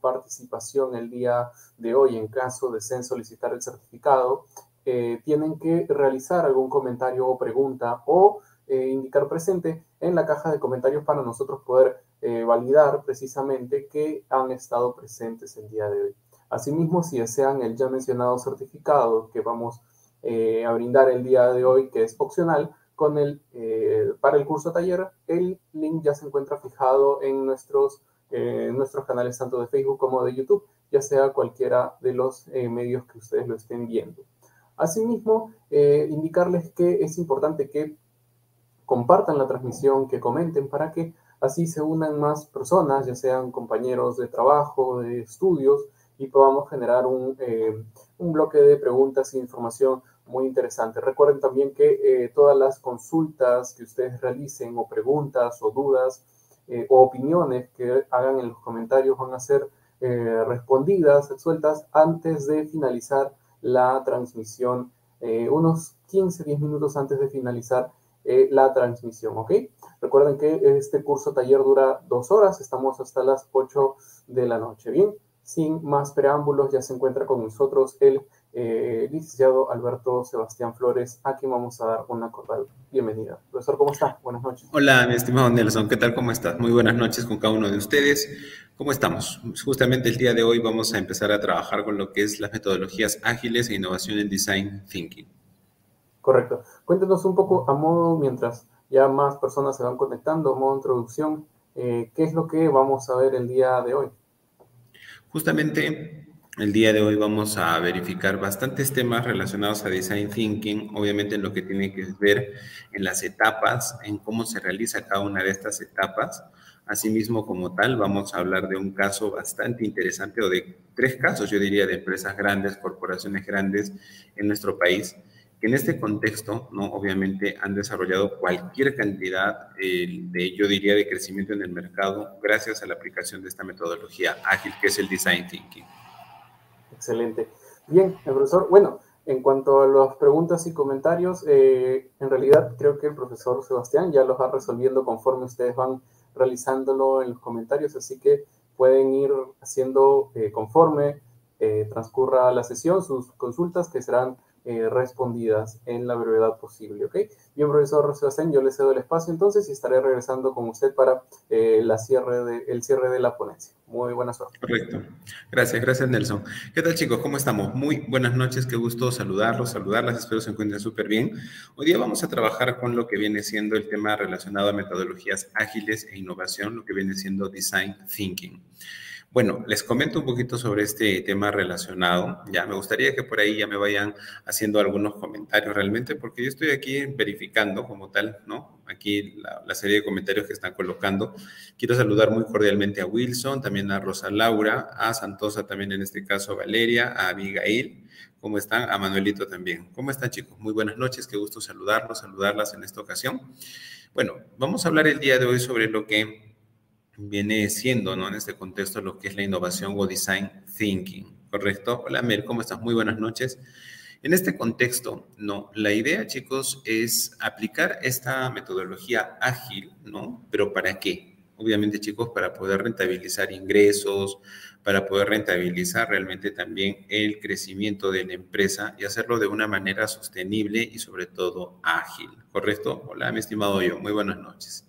participación el día de hoy en caso deseen solicitar el certificado, eh, tienen que realizar algún comentario o pregunta o eh, indicar presente en la caja de comentarios para nosotros poder eh, validar precisamente que han estado presentes el día de hoy. Asimismo, si desean el ya mencionado certificado que vamos a brindar el día de hoy, que es opcional, con el, para el curso taller, el link ya se encuentra fijado en nuestros en nuestros canales tanto de Facebook como de YouTube, ya sea cualquiera de los eh, medios que ustedes lo estén viendo. Asimismo, eh, indicarles que es importante que compartan la transmisión, que comenten para que así se unan más personas, ya sean compañeros de trabajo, de estudios, y podamos generar eh, un bloque de preguntas e información muy interesante. Recuerden también que todas las consultas que ustedes realicen o preguntas o dudas, eh, o opiniones que hagan en los comentarios van a ser eh, respondidas, sueltas antes de finalizar la transmisión, eh, unos 15, 10 minutos antes de finalizar la transmisión, ¿ok? Recuerden que este curso taller dura dos horas, estamos hasta las 8 de la noche, ¿bien? Sin más preámbulos, ya se encuentra con nosotros el eh, licenciado Alberto Sebastián Flores, a quien vamos a dar una cordial bienvenida. Profesor, ¿cómo está? Buenas noches. Hola, mi estimado Nelson, ¿qué tal? ¿Cómo estás? Muy buenas noches con cada uno de ustedes. ¿Cómo estamos? Justamente el día de hoy vamos a empezar a trabajar con lo que es las metodologías ágiles e innovación en design thinking. Correcto. Cuéntenos un poco a modo, mientras ya más personas se van conectando, a modo introducción, eh, ¿qué es lo que vamos a ver el día de hoy? Justamente el día de hoy vamos a verificar bastantes temas relacionados a Design Thinking, obviamente en lo que tiene que ver en las etapas, en cómo se realiza cada una de estas etapas. Asimismo, como tal, vamos a hablar de un caso bastante interesante o de tres casos, yo diría, de empresas grandes, corporaciones grandes en nuestro país, que en este contexto, ¿no? obviamente, han desarrollado cualquier cantidad eh, de, yo diría, de crecimiento en el mercado gracias a la aplicación de esta metodología ágil que es el Design Thinking. Excelente. Bien, el profesor, bueno, en cuanto a las preguntas y comentarios, eh, en realidad creo que el profesor Sebastián ya los va resolviendo conforme ustedes van realizándolo en los comentarios, así que pueden ir haciendo eh, conforme eh, transcurra la sesión sus consultas que serán eh, respondidas en la brevedad posible, ¿ok? Bien, profesor Sebastián, yo le cedo el espacio entonces y estaré regresando con usted para eh, la cierre de, el cierre de la ponencia. Muy buena suerte. Correcto. Gracias, gracias Nelson. ¿Qué tal chicos? ¿Cómo estamos? Muy buenas noches, qué gusto saludarlos, saludarlas, espero se encuentren súper bien. Hoy día vamos a trabajar con lo que viene siendo el tema relacionado a metodologías ágiles e innovación, lo que viene siendo Design Thinking. Bueno, les comento un poquito sobre este tema relacionado. Ya me gustaría que por ahí ya me vayan haciendo algunos comentarios realmente, porque yo estoy aquí verificando como tal, ¿no? Aquí la, serie de comentarios que están colocando. Quiero saludar muy cordialmente a Wilson, también a Rosa Laura, a Santosa también en este caso, a Valeria, a Abigail. ¿Cómo están? A Manuelito también. ¿Cómo están chicos? Muy buenas noches, qué gusto saludarlos, saludarlas en esta ocasión. Bueno, vamos a hablar el día de hoy sobre lo que viene siendo, ¿no? En este contexto, lo que es la innovación o design thinking, ¿correcto? Hola, Mer, ¿cómo estás? Muy buenas noches. En este contexto, no, la idea, chicos, es aplicar esta metodología ágil, ¿no? Pero ¿para qué? Obviamente, chicos, para poder rentabilizar ingresos, para poder rentabilizar realmente también el crecimiento de la empresa y hacerlo de una manera sostenible y sobre todo ágil, ¿correcto? Hola, mi estimado yo, muy buenas noches.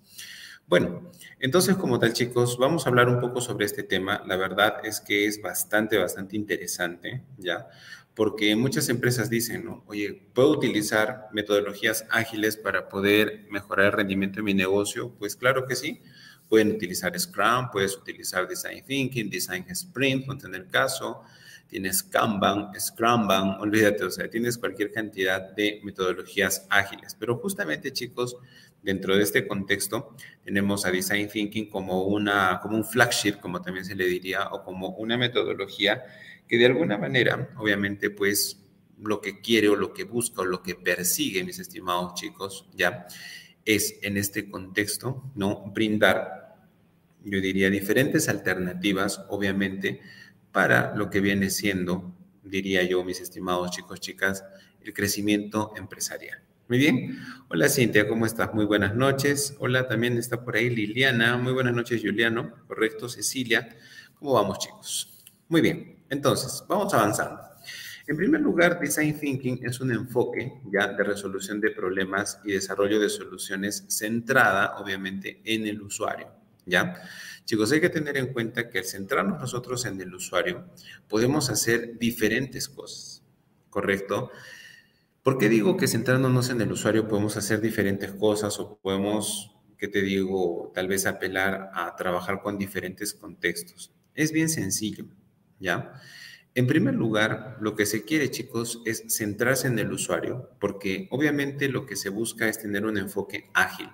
Bueno, entonces como tal chicos, vamos a hablar un poco sobre este tema. La verdad es que es bastante, bastante interesante, ¿ya? Porque muchas empresas dicen, ¿no? Oye, ¿puedo utilizar metodologías ágiles para poder mejorar el rendimiento de mi negocio? Pues claro que sí. Pueden utilizar Scrum, puedes utilizar Design Thinking, Design Sprint, ponte en el caso. Tienes Kanban, Scrumban, olvídate, o sea, tienes cualquier cantidad de metodologías ágiles. Pero justamente, chicos, Dentro de este contexto, tenemos a Design Thinking como, una, como un flagship, como también se le diría, o como una metodología que de alguna manera, obviamente, pues lo que quiere o lo que busca o lo que persigue, mis estimados chicos, ya, es en este contexto, ¿no? Brindar, yo diría, diferentes alternativas, obviamente, para lo que viene siendo, diría yo, mis estimados chicos, chicas, el crecimiento empresarial. Muy bien. Hola Cintia, ¿cómo estás? Muy buenas noches. Hola, también está por ahí Liliana. Muy buenas noches, Juliano. Correcto, Cecilia. ¿Cómo vamos, chicos? Muy bien, entonces, vamos avanzando. En primer lugar, Design Thinking es un enfoque ya de resolución de problemas y desarrollo de soluciones centrada, obviamente, en el usuario. ¿Ya? Chicos, hay que tener en cuenta que al centrarnos nosotros en el usuario, podemos hacer diferentes cosas, ¿correcto? ¿Por qué digo que centrándonos en el usuario podemos hacer diferentes cosas o podemos, ¿qué te digo, tal vez apelar a trabajar con diferentes contextos? Es bien sencillo, ¿ya? En primer lugar, lo que se quiere, chicos, es centrarse en el usuario, porque obviamente lo que se busca es tener un enfoque ágil.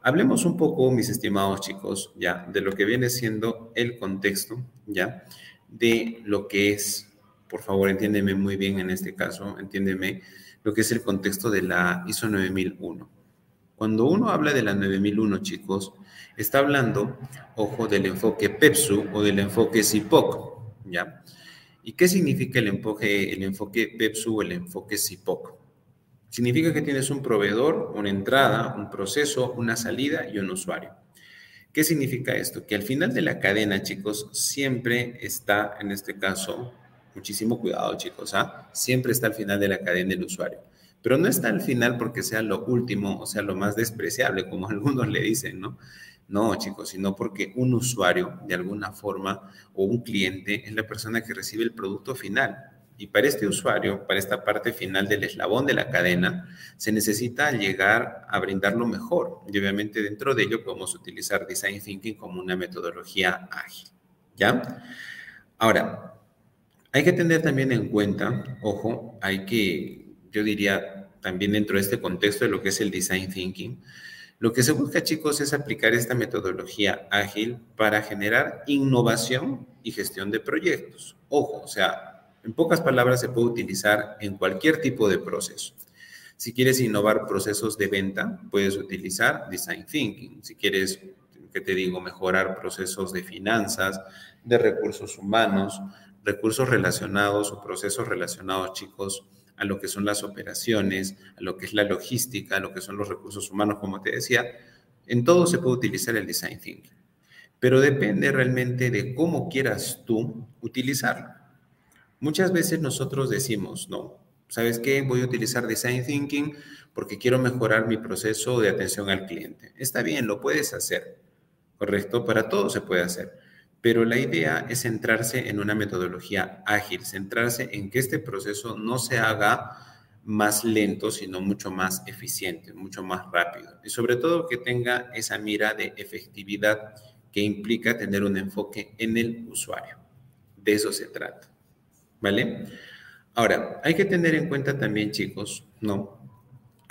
Hablemos un poco, mis estimados chicos, ya, de lo que viene siendo el contexto, ya, de lo que es, por favor, entiéndeme muy bien en este caso, entiéndeme lo que es el contexto de la ISO 9001. Cuando uno habla de la 9001, chicos, está hablando, ojo, del enfoque PEPSU o del enfoque CIPOC, ¿ya? ¿Y qué significa el enfoque, el enfoque PEPSU o el enfoque CIPOC? Significa que tienes un proveedor, una entrada, un proceso, una salida y un usuario. ¿Qué significa esto? Que al final de la cadena, chicos, siempre está, en este caso, muchísimo cuidado, chicos, ¿ah? Siempre está al final de la cadena el usuario. Pero no está al final porque sea lo último o sea lo más despreciable, como algunos le dicen, ¿no? No, chicos, sino porque un usuario, de alguna forma, o un cliente, es la persona que recibe el producto final. Y para este usuario, para esta parte final del eslabón de la cadena, se necesita llegar a brindar lo mejor. Y obviamente dentro de ello podemos utilizar Design Thinking como una metodología ágil. ¿Ya? Ahora, hay que tener también en cuenta, ojo, hay que, yo diría, también dentro de este contexto de lo que es el Design Thinking, lo que se busca, chicos, es aplicar esta metodología ágil para generar innovación y gestión de proyectos. Ojo, o sea, en pocas palabras se puede utilizar en cualquier tipo de proceso. Si quieres innovar procesos de venta, puedes utilizar Design Thinking. Si quieres, ¿qué te digo?, mejorar procesos de finanzas, de recursos humanos, recursos relacionados o procesos relacionados, chicos, a lo que son las operaciones, a lo que es la logística, a lo que son los recursos humanos, como te decía, en todo se puede utilizar el design thinking. Pero depende realmente de cómo quieras tú utilizarlo. Muchas veces nosotros decimos, no, ¿sabes qué? Voy a utilizar design thinking porque quiero mejorar mi proceso de atención al cliente. Está bien, lo puedes hacer, ¿correcto? Para todo se puede hacer pero la idea es centrarse en una metodología ágil, centrarse en que este proceso no se haga más lento, sino mucho más eficiente, mucho más rápido. Y sobre todo que tenga esa mira de efectividad que implica tener un enfoque en el usuario. De eso se trata. ¿Vale? Ahora, hay que tener en cuenta también, chicos, ¿no?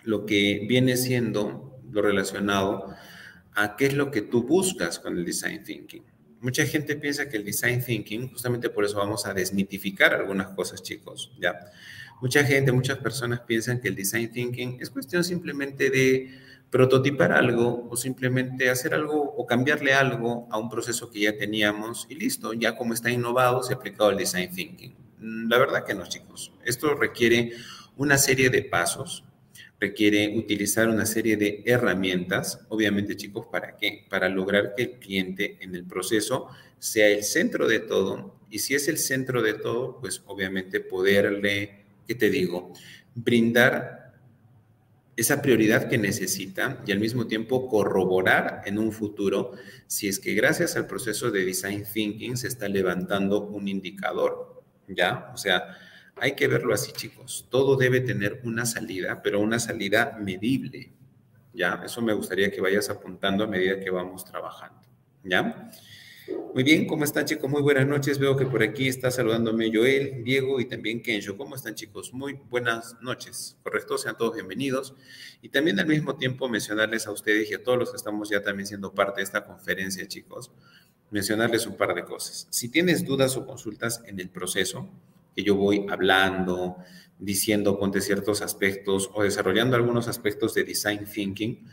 Lo que viene siendo lo relacionado a qué es lo que tú buscas con el design thinking. Mucha gente piensa que el design thinking, justamente por eso vamos a desmitificar algunas cosas, chicos, ¿ya? Mucha gente, muchas personas piensan que el design thinking es cuestión simplemente de prototipar algo o simplemente hacer algo o cambiarle algo a un proceso que ya teníamos y listo, ya como está innovado, se ha aplicado el design thinking. Mm, la verdad que no, chicos. Esto requiere una serie de pasos, requiere utilizar una serie de herramientas, obviamente chicos, ¿para qué? Para lograr que el cliente en el proceso sea el centro de todo y si es el centro de todo, pues obviamente poderle, ¿qué te digo? Brindar esa prioridad que necesita y al mismo tiempo corroborar en un futuro si es que gracias al proceso de design thinking se está levantando un indicador, ¿ya? O sea, hay que verlo así, chicos. Todo debe tener una salida, pero una salida medible. ¿Ya? Eso me gustaría que vayas apuntando a medida que vamos trabajando. ¿Ya? Muy bien, ¿cómo están chicos? Muy buenas noches. Veo que por aquí está saludándome Joel, Diego y también Kenjo. ¿Cómo están chicos? Muy buenas noches. Correcto, sean todos bienvenidos. Y también al mismo tiempo mencionarles a ustedes y a todos los que estamos ya también siendo parte de esta conferencia, chicos, mencionarles un par de cosas. Si tienes dudas o consultas en el proceso, que yo voy hablando, diciendo, ponte ciertos aspectos o desarrollando algunos aspectos de design thinking,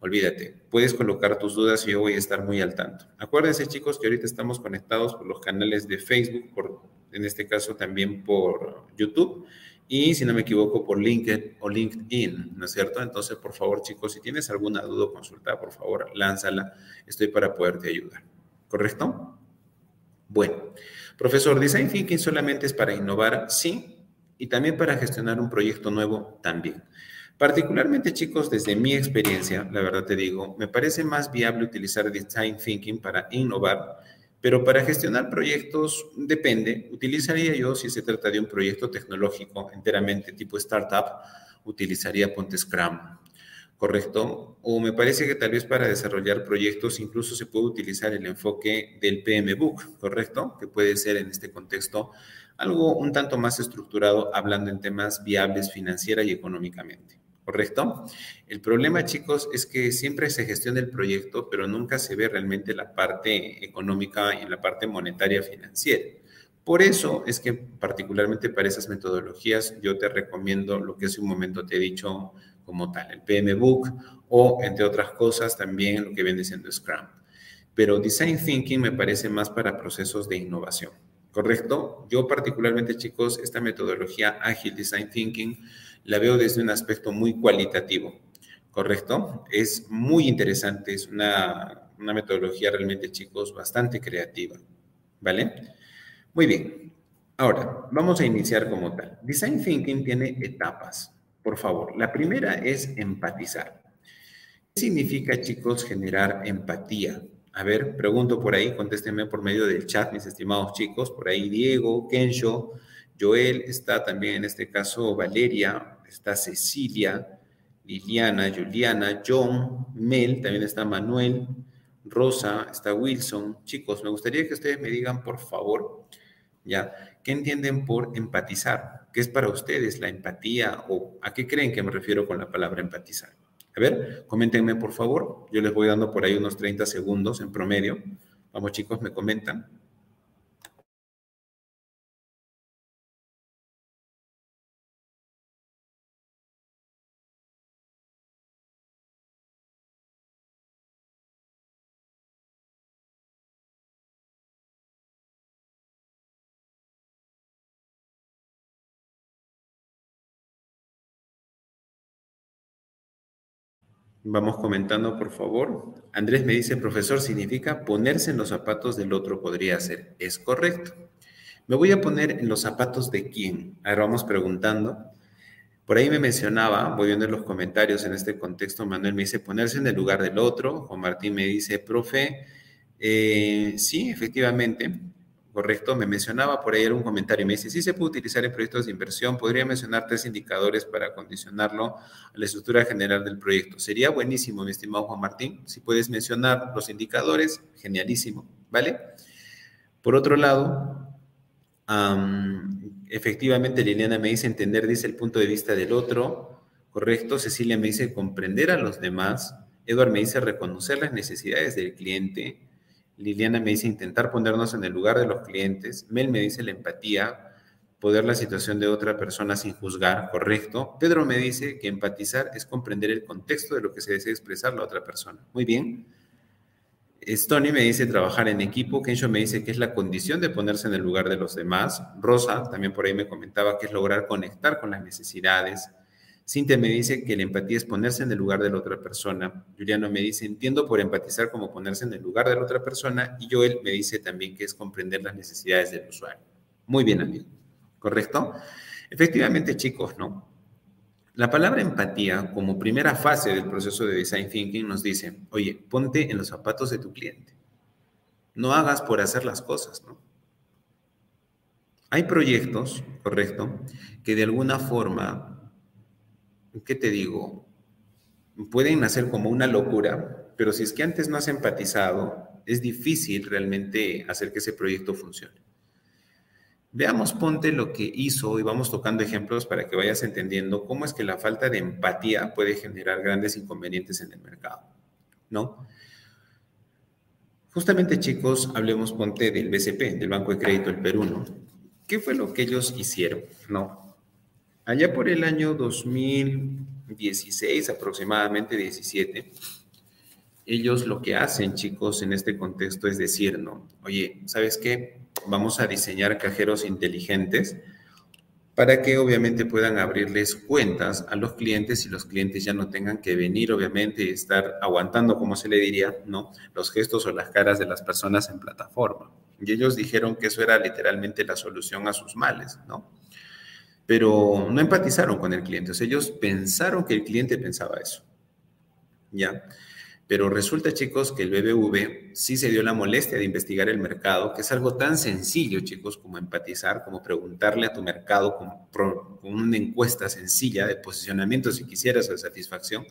olvídate, puedes colocar tus dudas y yo voy a estar muy al tanto. Acuérdense chicos que ahorita estamos conectados por los canales de Facebook, por, en este caso también por YouTube y si no me equivoco por LinkedIn o LinkedIn, ¿no es cierto? Entonces, por favor chicos, si tienes alguna duda o consulta, por favor, lánzala, estoy para poderte ayudar. ¿Correcto? Bueno, profesor, Design Thinking solamente es para innovar, sí, y también para gestionar un proyecto nuevo, también. Particularmente, chicos, desde mi experiencia, la verdad te digo, me parece más viable utilizar Design Thinking para innovar, pero para gestionar proyectos depende. Utilizaría yo, si se trata de un proyecto tecnológico enteramente tipo startup, utilizaría Ponte Scrum, ¿correcto? O me parece que tal vez para desarrollar proyectos incluso se puede utilizar el enfoque del PMBOK, ¿correcto? Que puede ser en este contexto algo un tanto más estructurado, hablando en temas viables financiera y económicamente. ¿correcto? El problema, chicos, es que siempre se gestiona el proyecto, pero nunca se ve realmente la parte económica y la parte monetaria financiera. Por eso es que particularmente para esas metodologías yo te recomiendo lo que hace un momento te he dicho como tal, el PMBOK o entre otras cosas también lo que viene siendo Scrum. Pero Design Thinking me parece más para procesos de innovación, ¿correcto? Yo particularmente chicos, esta metodología ágil Design Thinking la veo desde un aspecto muy cualitativo, ¿correcto? Es muy interesante, es una, una metodología realmente, chicos, bastante creativa, ¿vale? Muy bien. Ahora, vamos a iniciar como tal. Design Thinking tiene etapas, por favor. La primera es empatizar. ¿Qué significa, chicos, generar empatía? A ver, pregunto por ahí, contéstenme por medio del chat, mis estimados chicos. Por ahí Diego, Kensho, Joel, está también en este caso Valeria, está Cecilia, Liliana, Juliana, John, Mel, también está Manuel, Rosa, está Wilson. Chicos, me gustaría que ustedes me digan, por favor, ya, ¿qué entienden por empatizar? ¿Qué es para ustedes la empatía o a qué creen que me refiero con la palabra empatizar? A ver, coméntenme, por favor. Yo les voy dando por ahí unos 30 segundos en promedio. Vamos, chicos, me comentan. Vamos comentando, por favor. Andrés me dice, profesor, significa ponerse en los zapatos del otro podría ser. Es correcto. Me voy a poner en los zapatos de quién. Ahora vamos preguntando. Por ahí me mencionaba, voy viendo en los comentarios en este contexto, Manuel me dice ponerse en el lugar del otro. Juan Martín me dice, profe, eh, sí, efectivamente, Correcto, me mencionaba por ahí un comentario, me dice, sí se puede utilizar en proyectos de inversión, podría mencionar tres indicadores para condicionarlo a la estructura general del proyecto. Sería buenísimo, mi estimado Juan Martín, si puedes mencionar los indicadores, genialísimo, ¿vale? Por otro lado, efectivamente Liliana me dice entender, dice el punto de vista del otro, correcto, Cecilia me dice comprender a los demás, Edward me dice reconocer las necesidades del cliente, Liliana me dice intentar ponernos en el lugar de los clientes. Mel me dice la empatía, poder la situación de otra persona sin juzgar, correcto. Pedro me dice que empatizar es comprender el contexto de lo que se desea expresar la otra persona. Muy bien. Stony me dice trabajar en equipo. Kensho me dice que es la condición de ponerse en el lugar de los demás. Rosa también por ahí me comentaba que es lograr conectar con las necesidades. Cintia me dice que la empatía es ponerse en el lugar de la otra persona. Juliano me dice, entiendo por empatizar como ponerse en el lugar de la otra persona. Y Joel me dice también que es comprender las necesidades del usuario. Muy bien, amigo. ¿Correcto? Efectivamente, chicos, ¿no? La palabra empatía, como primera fase del proceso de design thinking, nos dice, oye, ponte en los zapatos de tu cliente. No hagas por hacer las cosas, ¿no? Hay proyectos, correcto, que de alguna forma ¿qué te digo? Pueden nacer como una locura, pero si es que antes no has empatizado, es difícil realmente hacer que ese proyecto funcione. Veamos, ponte lo que hizo y vamos tocando ejemplos para que vayas entendiendo cómo es que la falta de empatía puede generar grandes inconvenientes en el mercado, ¿no? Justamente, chicos, hablemos, ponte del BCP, del Banco de Crédito del Perú, ¿no? ¿Qué fue lo que ellos hicieron, no? Allá por el año 2016, aproximadamente 17, ellos lo que hacen, chicos, en este contexto es decir, no, oye, ¿sabes qué? Vamos a diseñar cajeros inteligentes para que obviamente puedan abrirles cuentas a los clientes y los clientes ya no tengan que venir, obviamente, y estar aguantando, como se le diría, ¿no? Los gestos o las caras de las personas en plataforma. Y ellos dijeron que eso era literalmente la solución a sus males, ¿no? Pero no empatizaron con el cliente, o sea, ellos pensaron que el cliente pensaba eso, ¿ya? Pero resulta, chicos, que el BBV sí se dio la molestia de investigar el mercado, que es algo tan sencillo, chicos, como empatizar, como preguntarle a tu mercado con, una encuesta sencilla de posicionamiento, si quisieras, o de satisfacción.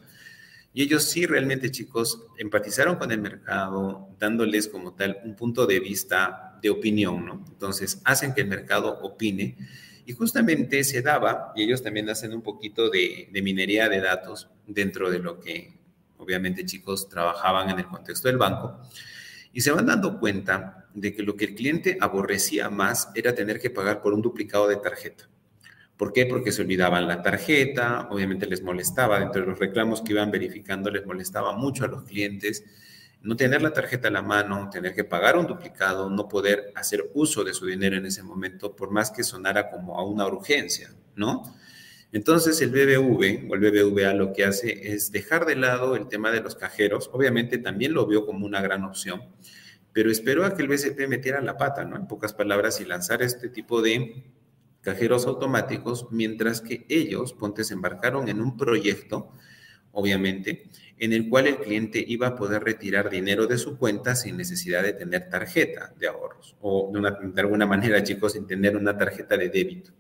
Y ellos sí realmente, chicos, empatizaron con el mercado, dándoles como tal un punto de vista de opinión, ¿no? Entonces, hacen que el mercado opine. Y justamente se daba, y ellos también hacen un poquito de, minería de datos dentro de lo que obviamente chicos trabajaban en el contexto del banco, y se van dando cuenta de que lo que el cliente aborrecía más era tener que pagar por un duplicado de tarjeta. ¿Por qué? Porque se olvidaban la tarjeta, obviamente les molestaba, dentro de los reclamos que iban verificando les molestaba mucho a los clientes no tener la tarjeta a la mano, tener que pagar un duplicado, no poder hacer uso de su dinero en ese momento, por más que sonara como a una urgencia, ¿no? Entonces el BBV o el BBVA lo que hace es dejar de lado el tema de los cajeros. Obviamente también lo vio como una gran opción, pero esperó a que el BCP metiera la pata, ¿no? En pocas palabras, y lanzar este tipo de cajeros automáticos, mientras que ellos, Pontes, embarcaron en un proyecto, obviamente, en el cual el cliente iba a poder retirar dinero de su cuenta sin necesidad de tener tarjeta de ahorros, o de, alguna manera, chicos, sin tener una tarjeta de débito.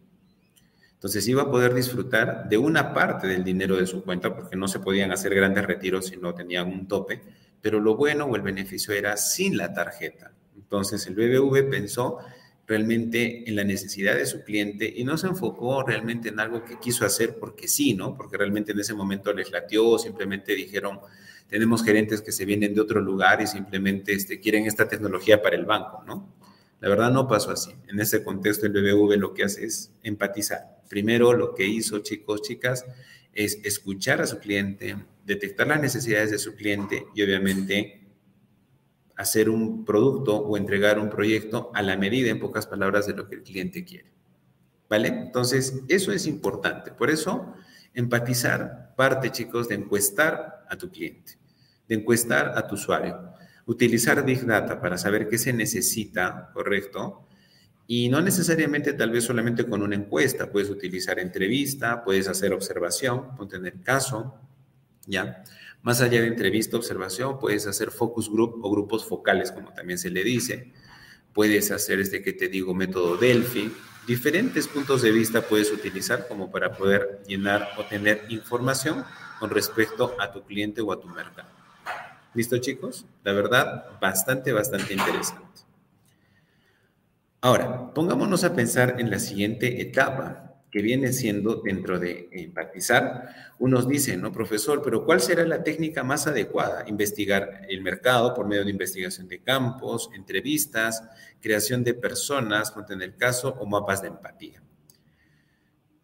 Entonces iba a poder disfrutar de una parte del dinero de su cuenta porque no se podían hacer grandes retiros si no tenían un tope, pero lo bueno o el beneficio era sin la tarjeta. Entonces el BBV pensó realmente en la necesidad de su cliente y no se enfocó realmente en algo que quiso hacer porque sí, ¿no? Porque realmente en ese momento les latió, simplemente dijeron, tenemos gerentes que se vienen de otro lugar y simplemente este, quieren esta tecnología para el banco, ¿no? La verdad no pasó así. En ese contexto el BBV lo que hace es empatizar. Primero lo que hizo chicos, chicas, es escuchar a su cliente, detectar las necesidades de su cliente y obviamente hacer un producto o entregar un proyecto a la medida, en pocas palabras, de lo que el cliente quiere. ¿Vale? Entonces, eso es importante. Por eso, empatizar parte, chicos, de encuestar a tu cliente, de encuestar a tu usuario. Utilizar Big Data para saber qué se necesita, ¿correcto? Y no necesariamente tal vez solamente con una encuesta, puedes utilizar entrevista, puedes hacer observación, ponte en el caso, ¿ya? Más allá de entrevista, observación, puedes hacer focus group o grupos focales, como también se le dice. Puedes hacer este que te digo, método Delphi. Diferentes puntos de vista puedes utilizar como para poder llenar o tener información con respecto a tu cliente o a tu mercado. ¿Listo, chicos? La verdad, bastante, bastante interesante. Ahora, pongámonos a pensar en la siguiente etapa, que viene siendo dentro de empatizar. Unos dicen, ¿no, profesor? Pero ¿cuál será la técnica más adecuada? Investigar el mercado por medio de investigación de campos, entrevistas, creación de personas, en el caso, o mapas de empatía.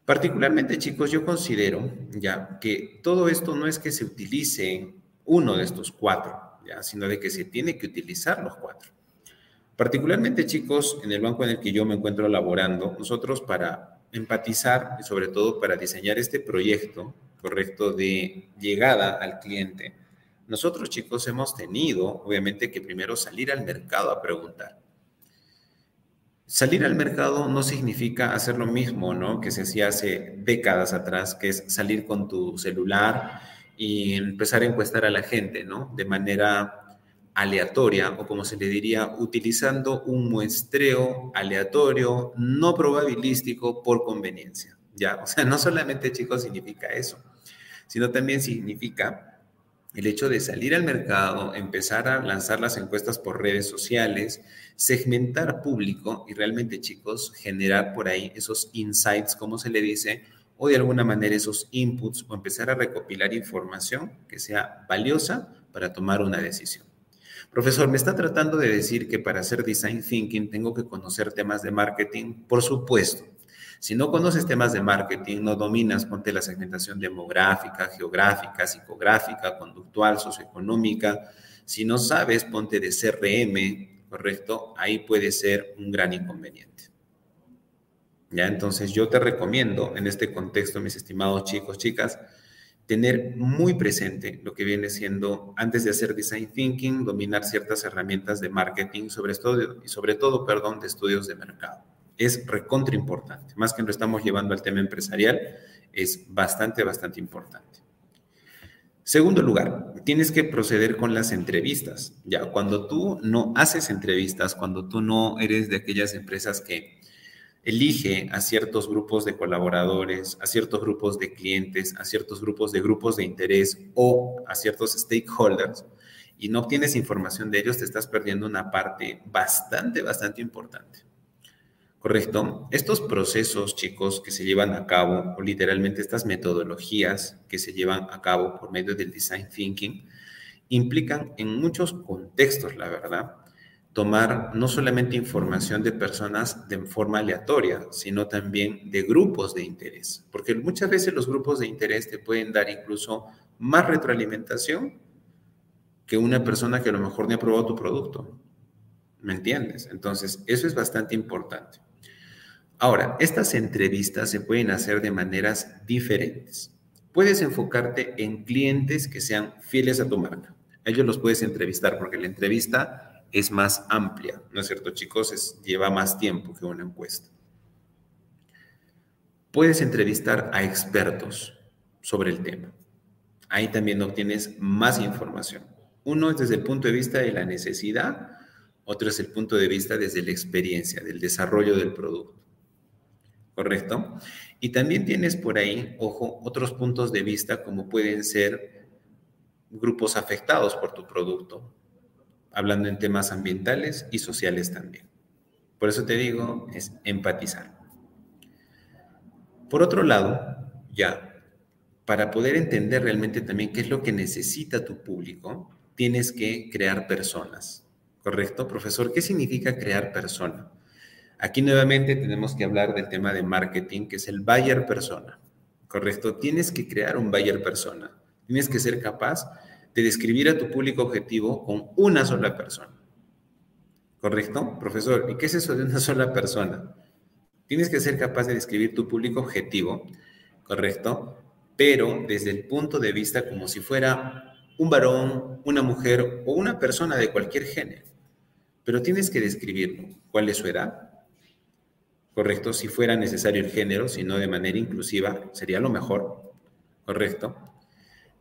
Particularmente, chicos, yo considero ya que todo esto no es que se utilice uno de estos cuatro, ¿ya? sino de que se tiene que utilizar los cuatro. Particularmente, chicos, en el banco en el que yo me encuentro laborando, nosotros para empatizar sobre todo para diseñar este proyecto correcto de llegada al cliente, nosotros, chicos, hemos tenido, obviamente, que primero salir al mercado a preguntar. Salir al mercado no significa hacer lo mismo, ¿no? Que se hacía hace décadas atrás, que es salir con tu celular y empezar a encuestar a la gente, ¿no? De manera aleatoria o como se le diría, utilizando un muestreo aleatorio, no probabilístico por conveniencia, ¿ya? O sea, no solamente, chicos, significa eso, sino también significa el hecho de salir al mercado, empezar a lanzar las encuestas por redes sociales, segmentar público y realmente, chicos, generar por ahí esos insights, como se le dice, o de alguna manera esos inputs o empezar a recopilar información que sea valiosa para tomar una decisión. Profesor, ¿me está tratando de decir que para hacer design thinking tengo que conocer temas de marketing? Por supuesto. Si no conoces temas de marketing, no dominas, ponte la segmentación demográfica, geográfica, psicográfica, conductual, socioeconómica. Si no sabes, ponte de CRM, ¿correcto? Ahí puede ser un gran inconveniente. ¿Ya? Entonces yo te recomiendo en este contexto, mis estimados chicos, chicas, tener muy presente lo que viene siendo, antes de hacer design thinking, dominar ciertas herramientas de marketing, sobre todo, y sobre todo, perdón, de estudios de mercado. Es recontra importante, más que lo estamos llevando al tema empresarial, es bastante, bastante importante. Segundo lugar, tienes que proceder con las entrevistas. Ya, cuando tú no haces entrevistas, cuando tú no eres de aquellas empresas que elige a ciertos grupos de colaboradores, a ciertos grupos de clientes, a ciertos grupos de grupos de interés o a ciertos stakeholders y no obtienes información de ellos, te estás perdiendo una parte bastante, bastante importante. ¿Correcto? Estos procesos, chicos, que se llevan a cabo, o literalmente estas metodologías que se llevan a cabo por medio del design thinking, implican en muchos contextos, la verdad, tomar no solamente información de personas de forma aleatoria, sino también de grupos de interés, porque muchas veces los grupos de interés te pueden dar incluso más retroalimentación que una persona que a lo mejor ni ha probado tu producto. ¿Me entiendes? Entonces, eso es bastante importante. Ahora, estas entrevistas se pueden hacer de maneras diferentes. Puedes enfocarte en clientes que sean fieles a tu marca. Ellos los puedes entrevistar porque la entrevista es más amplia, ¿no es cierto, chicos? Lleva más tiempo que una encuesta. Puedes entrevistar a expertos sobre el tema. Ahí también obtienes más información. Uno es desde el punto de vista de la necesidad, otro es el punto de vista desde la experiencia, del desarrollo del producto. ¿Correcto? Y también tienes por ahí, ojo, otros puntos de vista como pueden ser grupos afectados por tu producto, hablando en temas ambientales y sociales también. Por eso te digo, es empatizar. Por otro lado, ya, para poder entender realmente también qué es lo que necesita tu público, tienes que crear personas. ¿Correcto? Profesor, ¿qué significa crear persona? Aquí nuevamente tenemos que hablar del tema de marketing, que es el buyer persona. ¿Correcto? Tienes que crear un buyer persona. Tienes que ser capaz de describir a tu público objetivo con una sola persona. ¿Correcto? Profesor, ¿y qué es eso de una sola persona? Tienes que ser capaz de describir tu público objetivo, ¿correcto? Pero desde el punto de vista como si fuera un varón, una mujer o una persona de cualquier género. Pero tienes que describirlo. ¿Cuál es su edad? ¿Correcto? Si fuera necesario el género, si no de manera inclusiva, sería lo mejor. ¿Correcto?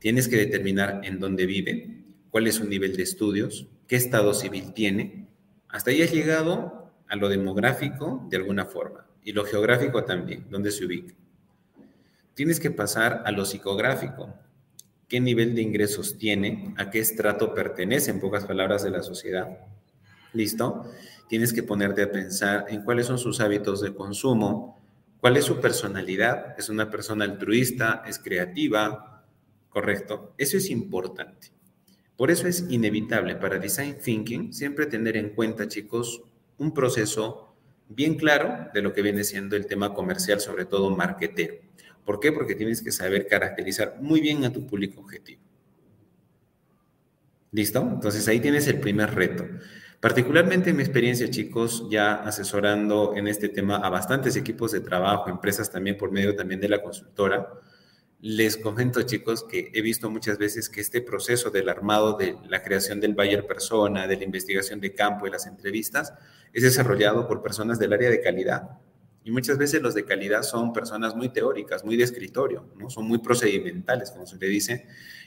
Tienes que determinar en dónde vive, cuál es su nivel de estudios, qué estado civil tiene. Hasta ahí has llegado a lo demográfico de alguna forma y lo geográfico también, dónde se ubica. Tienes que pasar a lo psicográfico, qué nivel de ingresos tiene, a qué estrato pertenece, en pocas palabras, de la sociedad. ¿Listo? Tienes que ponerte a pensar en cuáles son sus hábitos de consumo, cuál es su personalidad, es una persona altruista, es creativa, ¿correcto? Eso es importante. Por eso es inevitable para Design Thinking siempre tener en cuenta, chicos, un proceso bien claro de lo que viene siendo el tema comercial, sobre todo marketero. ¿Por qué? Porque tienes que saber caracterizar muy bien a tu público objetivo. ¿Listo? Entonces ahí tienes el primer reto. Particularmente en mi experiencia, chicos, ya asesorando en este tema a bastantes equipos de trabajo, empresas también por medio también de la consultora, les comento, chicos, que he visto muchas veces que este proceso del armado de la creación del Bayer persona, de la investigación de campo y las entrevistas, es desarrollado por personas del área de calidad. Y muchas veces los de calidad son personas muy teóricas, muy de escritorio, ¿no? son muy procedimentales, como se le dice,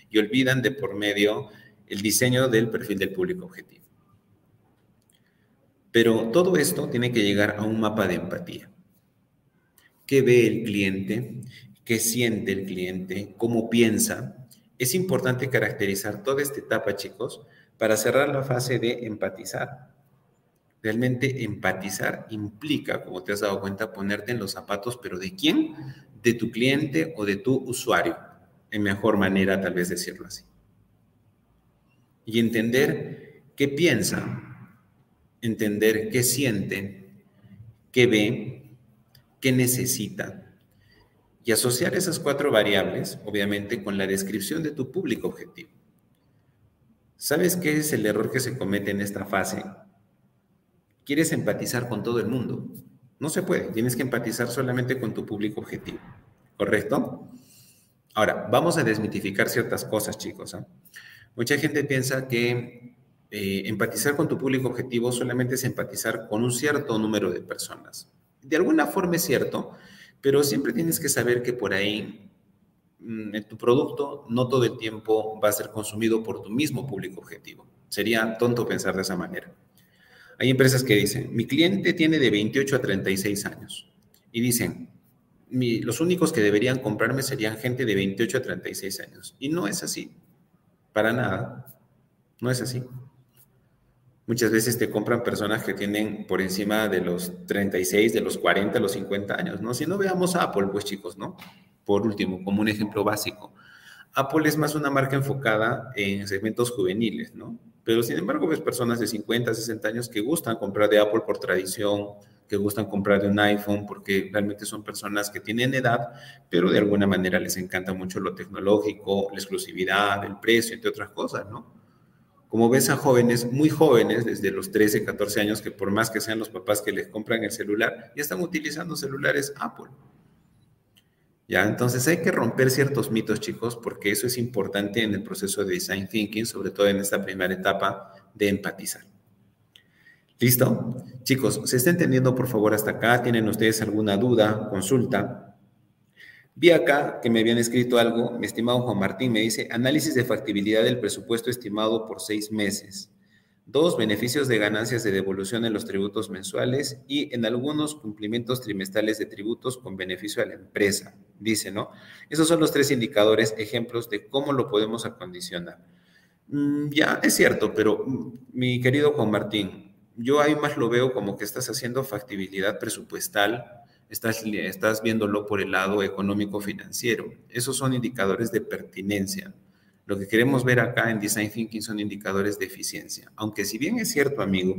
y olvidan de por medio el diseño del perfil del público objetivo. Pero todo esto tiene que llegar a un mapa de empatía. ¿Qué ve el cliente? Qué siente el cliente, cómo piensa. Es importante caracterizar toda esta etapa, chicos, para cerrar la fase de empatizar. Realmente empatizar implica, como te has dado cuenta, ponerte en los zapatos, pero ¿de quién? De tu cliente o de tu usuario, en mejor manera tal vez decirlo así. Y entender qué piensa, entender qué siente, qué ve, qué necesita y asociar esas cuatro variables, obviamente, con la descripción de tu público objetivo. ¿Sabes qué es el error que se comete en esta fase? Quieres empatizar con todo el mundo. No se puede, tienes que empatizar solamente con tu público objetivo, ¿correcto? Ahora, vamos a desmitificar ciertas cosas, chicos. ¿ah? Mucha gente piensa que eh, empatizar con tu público objetivo solamente es empatizar con un cierto número de personas. De alguna forma es cierto, pero siempre tienes que saber que por ahí mm, en tu producto no todo el tiempo va a ser consumido por tu mismo público objetivo. Sería tonto pensar de esa manera. Hay empresas que dicen, mi cliente tiene de 28 a 36 años. Y dicen, los únicos que deberían comprarme serían gente de 28 a 36 años. Y no es así. Para nada. No es así. Muchas veces te compran personas que tienen por encima de los 36, de los 40, los 50 años, ¿no? Si no veamos a Apple, pues chicos, ¿no? Por último, como un ejemplo básico. Apple es más una marca enfocada en segmentos juveniles, ¿no? Pero sin embargo ves personas de 50, 60 años que gustan comprar de Apple por tradición, que gustan comprar de un iPhone porque realmente son personas que tienen edad, pero de alguna manera les encanta mucho lo tecnológico, la exclusividad, el precio, entre otras cosas, ¿no? Como ves a jóvenes, muy jóvenes, desde los 13, 14 años, que por más que sean los papás que les compran el celular, ya están utilizando celulares Apple. ¿Ya? Entonces hay que romper ciertos mitos, chicos, porque eso es importante en el proceso de design thinking, sobre todo en esta primera etapa de empatizar. ¿Listo? Chicos, ¿se está entendiendo por favor hasta acá? ¿Tienen ustedes alguna duda, consulta? Vi acá que me habían escrito algo, mi estimado Juan Martín me dice, análisis de factibilidad del presupuesto estimado por seis meses. Dos, beneficios de ganancias de devolución en los tributos mensuales y en algunos cumplimientos trimestrales de tributos con beneficio a la empresa, dice, ¿no? Esos son los tres indicadores, ejemplos de cómo lo podemos acondicionar. Mm, ya, es cierto, pero mm, mi querido Juan Martín, yo ahí más lo veo como que estás haciendo factibilidad presupuestal, estás, viéndolo por el lado económico-financiero. Esos son indicadores de pertinencia. Lo que queremos ver acá en Design Thinking son indicadores de eficiencia. Aunque si bien es cierto, amigo,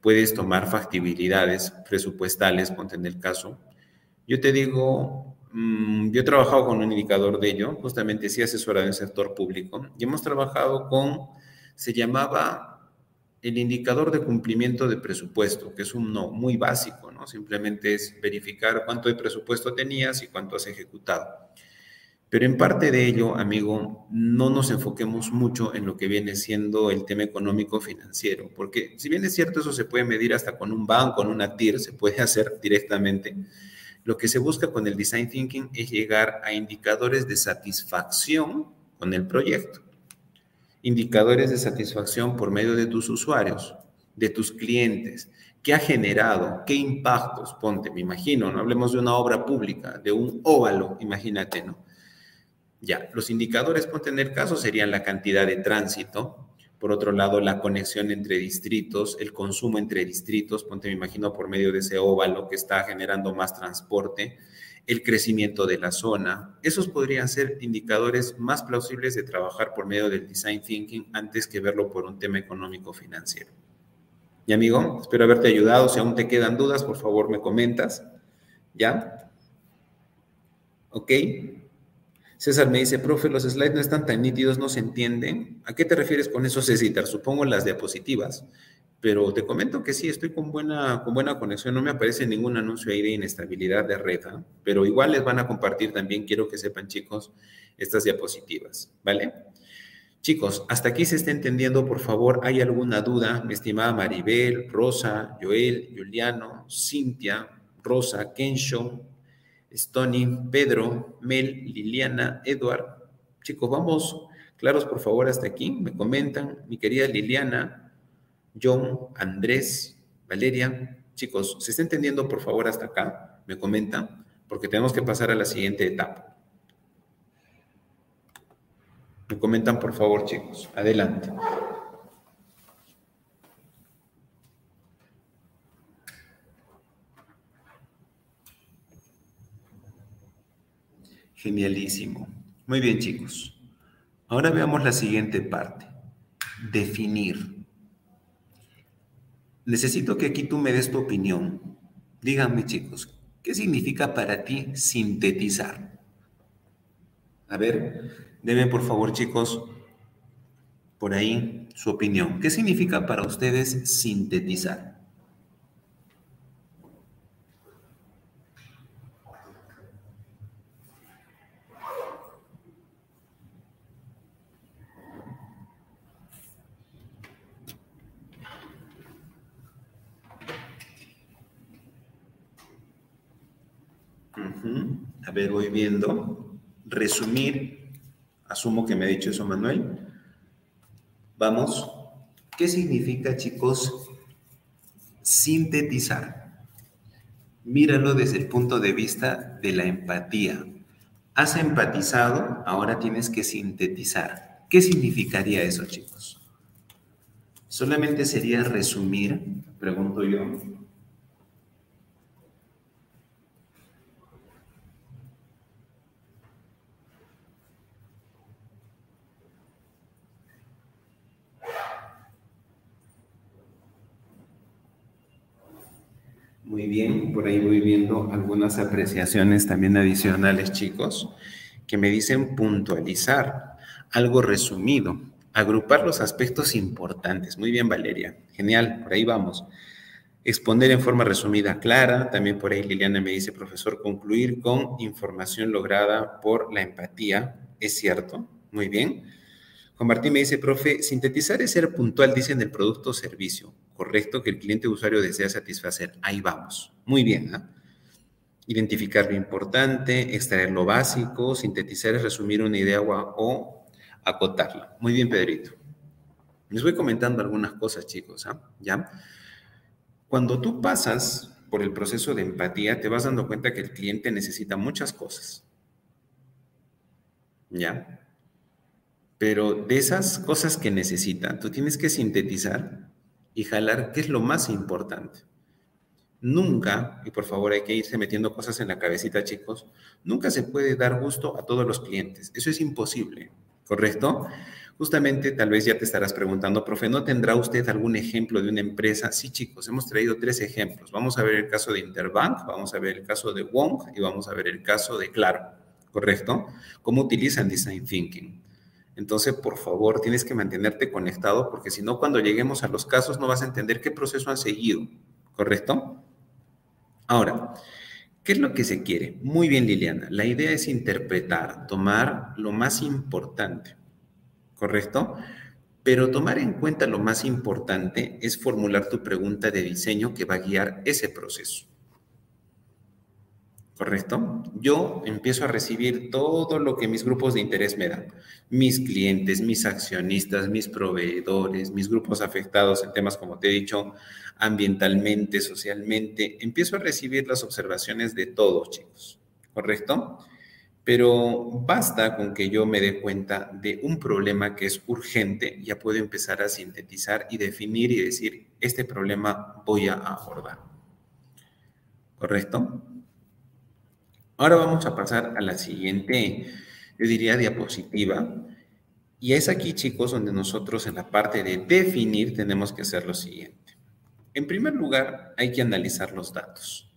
puedes tomar factibilidades presupuestales, ponte en el caso, yo te digo, mm, yo he trabajado con un indicador de ello, justamente sí asesorado en el sector público, y hemos trabajado con, se llamaba el indicador de cumplimiento de presupuesto, que es uno muy básico, ¿no? Simplemente es verificar cuánto de presupuesto tenías y cuánto has ejecutado. Pero en parte de ello, amigo, no nos enfoquemos mucho en lo que viene siendo el tema económico financiero, porque si bien es cierto eso se puede medir hasta con un banco, con una TIR, se puede hacer directamente. Lo que se busca con el design thinking es llegar a indicadores de satisfacción con el proyecto indicadores de satisfacción por medio de tus usuarios, de tus clientes. ¿Qué ha generado? ¿Qué impactos? Ponte, me imagino, no hablemos de una obra pública, de un óvalo, imagínate, ¿no? Ya, los indicadores, ponte en el caso, serían la cantidad de tránsito, por otro lado, la conexión entre distritos, el consumo entre distritos, ponte, me imagino, por medio de ese óvalo que está generando más transporte, el crecimiento de la zona. Esos podrían ser indicadores más plausibles de trabajar por medio del design thinking antes que verlo por un tema económico financiero. Y amigo, espero haberte ayudado. Si aún te quedan dudas, por favor me comentas. ¿Ya? ¿Ok? César me dice, profe, los slides no están tan nítidos, no se entienden. ¿A qué te refieres con eso, César? Supongo las diapositivas pero te comento que sí, estoy con buena, con buena conexión, no me aparece ningún anuncio ahí de inestabilidad de red, ¿ah? pero igual les van a compartir también, quiero que sepan chicos, estas diapositivas, ¿vale? Chicos, hasta aquí se está entendiendo, por favor, ¿hay alguna duda? Mi estimada Maribel, Rosa, Joel, Juliano, Cintia, Rosa, Kensho, Stony, Pedro, Mel, Liliana, Edward. Chicos, vamos claros, por favor, hasta aquí. Me comentan, mi querida Liliana, John, Andrés, Valeria. Chicos, ¿se está entendiendo por favor hasta acá? Me comentan, porque tenemos que pasar a la siguiente etapa. Me comentan por favor, chicos. Adelante. Genialísimo. Muy bien, chicos. Ahora veamos la siguiente parte. Definir. Necesito que aquí tú me des tu opinión. Díganme, chicos, ¿qué significa para ti sintetizar? A ver, denme por favor, chicos, por ahí su opinión. ¿Qué significa para ustedes sintetizar? Ver, voy viendo. Resumir. Asumo que me ha dicho eso Manuel. Vamos. ¿Qué significa, chicos, sintetizar? Míralo desde el punto de vista de la empatía. Has empatizado, ahora tienes que sintetizar. ¿Qué significaría eso, chicos? Solamente sería resumir, pregunto yo, Muy bien, por ahí voy viendo algunas apreciaciones también adicionales, chicos, que me dicen puntualizar, algo resumido, agrupar los aspectos importantes. Muy bien, Valeria. Genial, por ahí vamos. Exponer en forma resumida, clara. También por ahí Liliana me dice, profesor, concluir con información lograda por la empatía. Es cierto, muy bien. Juan Martín me dice, profe, sintetizar es ser puntual, dice en el producto o servicio correcto que el cliente usuario desea satisfacer. Ahí vamos. Muy bien. ¿ah? Identificar lo importante, extraer lo básico, sintetizar es resumir una idea o acotarla. Muy bien, Pedrito. Les voy comentando algunas cosas, chicos. ¿ah? ¿Ya? Cuando tú pasas por el proceso de empatía, te vas dando cuenta que el cliente necesita muchas cosas. ¿Ya? Pero de esas cosas que necesita, tú tienes que sintetizar y jalar qué es lo más importante. Nunca, y por favor hay que irse metiendo cosas en la cabecita, chicos, nunca se puede dar gusto a todos los clientes. Eso es imposible, ¿correcto? Justamente, tal vez ya te estarás preguntando, profe, ¿no tendrá usted algún ejemplo de una empresa? Sí, chicos, hemos traído tres ejemplos. Vamos a ver el caso de Interbank, vamos a ver el caso de Wong y vamos a ver el caso de Claro, ¿correcto? ¿Cómo utilizan Design Thinking? Entonces, por favor, tienes que mantenerte conectado porque si no, cuando lleguemos a los casos no vas a entender qué proceso han seguido, ¿correcto? Ahora, ¿qué es lo que se quiere? Muy bien, Liliana. La idea es interpretar, tomar lo más importante, ¿correcto? Pero tomar en cuenta lo más importante es formular tu pregunta de diseño que va a guiar ese proceso. ¿Correcto? Yo empiezo a recibir todo lo que mis grupos de interés me dan. Mis clientes, mis accionistas, mis proveedores, mis grupos afectados en temas, como te he dicho, ambientalmente, socialmente. Empiezo a recibir las observaciones de todos, chicos, ¿correcto? Pero basta con que yo me dé cuenta de un problema que es urgente, ya puedo empezar a sintetizar y definir y decir, este problema voy a abordar. ¿Correcto? Ahora vamos a pasar a la siguiente, yo diría, diapositiva. Y es aquí, chicos, donde nosotros en la parte de definir tenemos que hacer lo siguiente. En primer lugar, hay que analizar los datos.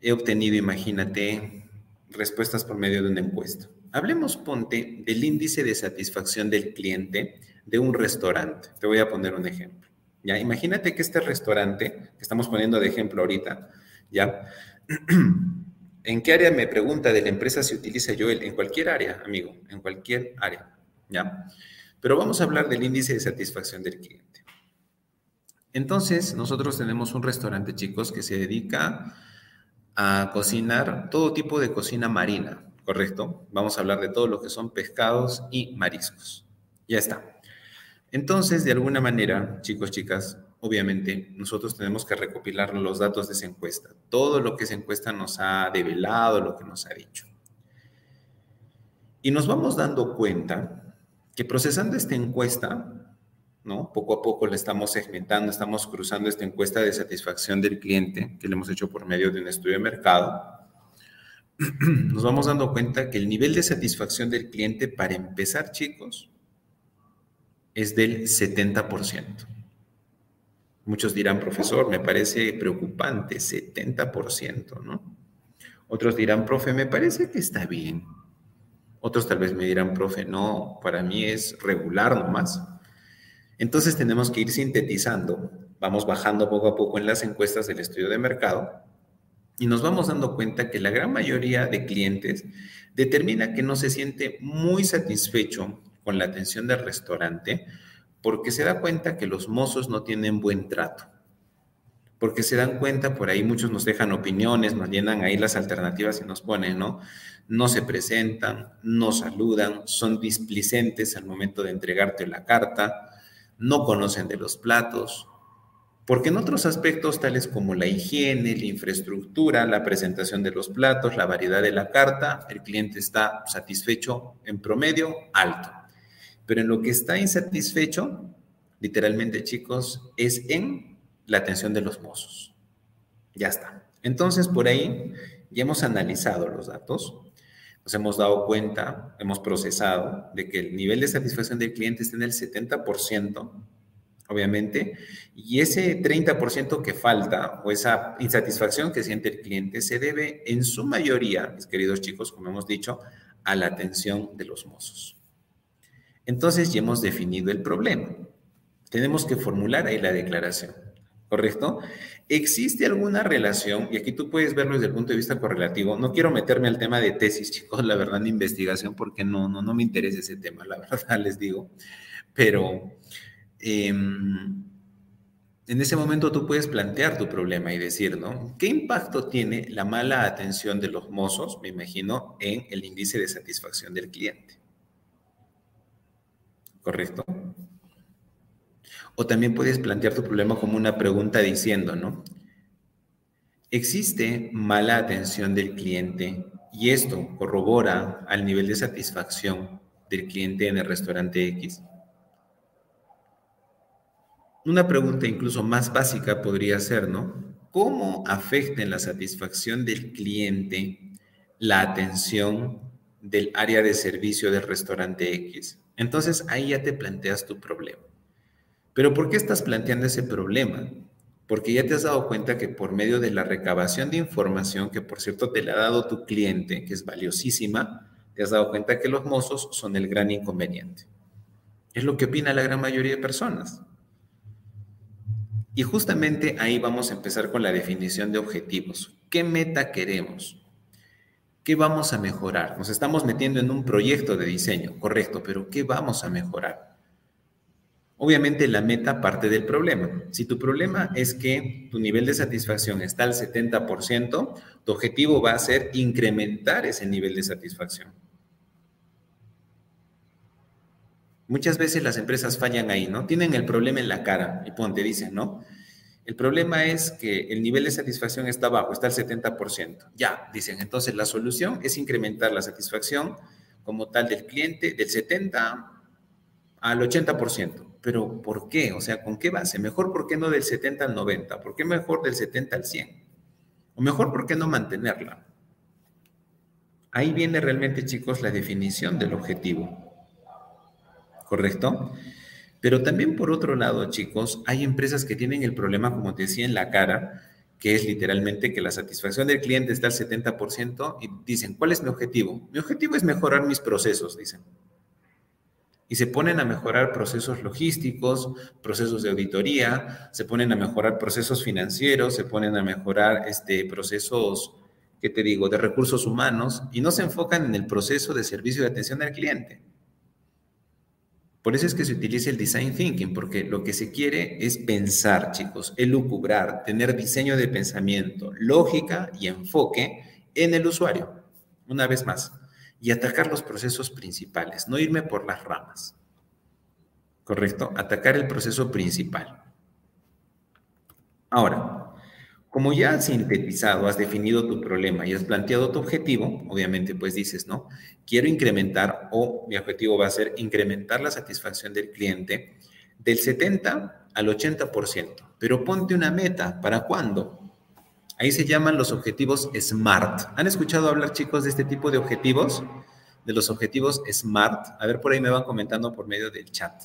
He obtenido, imagínate, respuestas por medio de una encuesta. Hablemos, ponte, del índice de satisfacción del cliente de un restaurante. Te voy a poner un ejemplo. Ya, imagínate que este restaurante, que estamos poniendo de ejemplo ahorita, ya, ¿En qué área me pregunta de la empresa se utiliza Joel? En cualquier área, amigo, en cualquier área, ¿ya? Pero vamos a hablar del índice de satisfacción del cliente. Entonces, nosotros tenemos un restaurante, chicos, que se dedica a cocinar todo tipo de cocina marina, ¿correcto? Vamos a hablar de todo lo que son pescados y mariscos. Ya está. Entonces, de alguna manera, chicos, chicas, obviamente nosotros tenemos que recopilar los datos de esa encuesta. Todo lo que esa encuesta nos ha develado, lo que nos ha dicho. Y nos vamos dando cuenta que procesando esta encuesta, ¿no? Poco a poco le estamos segmentando, estamos cruzando esta encuesta de satisfacción del cliente que le hemos hecho por medio de un estudio de mercado. Nos vamos dando cuenta que el nivel de satisfacción del cliente, para empezar, chicos, es del 70%. Muchos dirán, profesor, me parece preocupante, 70%, ¿no? Otros dirán, profe, me parece que está bien. Otros tal vez me dirán, profe, no, para mí es regular nomás. Entonces tenemos que ir sintetizando, vamos bajando poco a poco en las encuestas del estudio de mercado y nos vamos dando cuenta que la gran mayoría de clientes determina que no se siente muy satisfecho con la atención del restaurante porque se da cuenta que los mozos no tienen buen trato. porque se dan cuenta, por ahí muchos nos dejan opiniones, nos llenan ahí las alternativas y nos ponen, ¿no? No se presentan, no saludan, son displicentes al momento de entregarte la carta, no conocen de los platos, porque en otros aspectos tales como la higiene, la infraestructura, la presentación de los platos, la variedad de la carta, el cliente está satisfecho en promedio alto. Pero en lo que está insatisfecho, literalmente chicos, es en la atención de los mozos. Ya está. Entonces, por ahí ya hemos analizado los datos, nos hemos dado cuenta, hemos procesado de que el nivel de satisfacción del cliente está en el 70%, obviamente, y ese 30% que falta o esa insatisfacción que siente el cliente se debe en su mayoría, mis queridos chicos, como hemos dicho, a la atención de los mozos. Entonces ya hemos definido el problema. Tenemos que formular ahí la declaración, ¿correcto? ¿Existe alguna relación? Y aquí tú puedes verlo desde el punto de vista correlativo. No quiero meterme al tema de tesis, chicos, la verdad, de investigación, porque no, no, no me interesa ese tema, la verdad, les digo. Pero em, en ese momento tú puedes plantear tu problema y decir, ¿no? ¿Qué impacto tiene la mala atención de los mozos, me imagino, en el índice de satisfacción del cliente? ¿Correcto? O también puedes plantear tu problema como una pregunta diciendo, ¿no? ¿Existe mala atención del cliente y esto corrobora al nivel de satisfacción del cliente en el restaurante X? Una pregunta incluso más básica podría ser, ¿no? ¿Cómo afecta en la satisfacción del cliente la atención del área de servicio del restaurante X? Entonces ahí ya te planteas tu problema. Pero ¿por qué estás planteando ese problema? Porque ya te has dado cuenta que por medio de la recabación de información, que por cierto te la ha dado tu cliente, que es valiosísima, te has dado cuenta que los mozos son el gran inconveniente. Es lo que opina la gran mayoría de personas. Y justamente ahí vamos a empezar con la definición de objetivos. ¿Qué meta queremos? ¿Qué vamos a mejorar? Nos estamos metiendo en un proyecto de diseño, correcto, pero ¿qué vamos a mejorar? Obviamente la meta parte del problema. Si tu problema es que tu nivel de satisfacción está al 70%, tu objetivo va a ser incrementar ese nivel de satisfacción. Muchas veces las empresas fallan ahí, ¿no? Tienen el problema en la cara y ponte, dicen, ¿no? El problema es que el nivel de satisfacción está bajo, está al 70%. Ya, dicen, entonces la solución es incrementar la satisfacción como tal del cliente del 70 al 80%. Pero ¿por qué? O sea, ¿con qué base? Mejor, ¿por qué no del 70 al 90? ¿Por qué mejor del 70 al 100? O mejor, ¿por qué no mantenerla? Ahí viene realmente, chicos, la definición del objetivo. ¿Correcto? Pero también por otro lado, chicos, hay empresas que tienen el problema, como te decía, en la cara, que es literalmente que la satisfacción del cliente está al 70% y dicen, ¿cuál es mi objetivo? Mi objetivo es mejorar mis procesos, dicen. Y se ponen a mejorar procesos logísticos, procesos de auditoría, se ponen a mejorar procesos financieros, se ponen a mejorar este, procesos, ¿qué te digo?, de recursos humanos y no se enfocan en el proceso de servicio de atención al cliente. Por eso es que se utiliza el design thinking, porque lo que se quiere es pensar, chicos, elucubrar, tener diseño de pensamiento, lógica y enfoque en el usuario. Una vez más, y atacar los procesos principales, no irme por las ramas. ¿Correcto? Atacar el proceso principal. Ahora, como ya has sintetizado, has definido tu problema y has planteado tu objetivo, obviamente pues dices, ¿no? Quiero incrementar o mi objetivo va a ser incrementar la satisfacción del cliente del 70 al 80%, pero ponte una meta, ¿para cuándo? Ahí se llaman los objetivos SMART. ¿Han escuchado hablar chicos de este tipo de objetivos? De los objetivos SMART. A ver, por ahí me van comentando por medio del chat.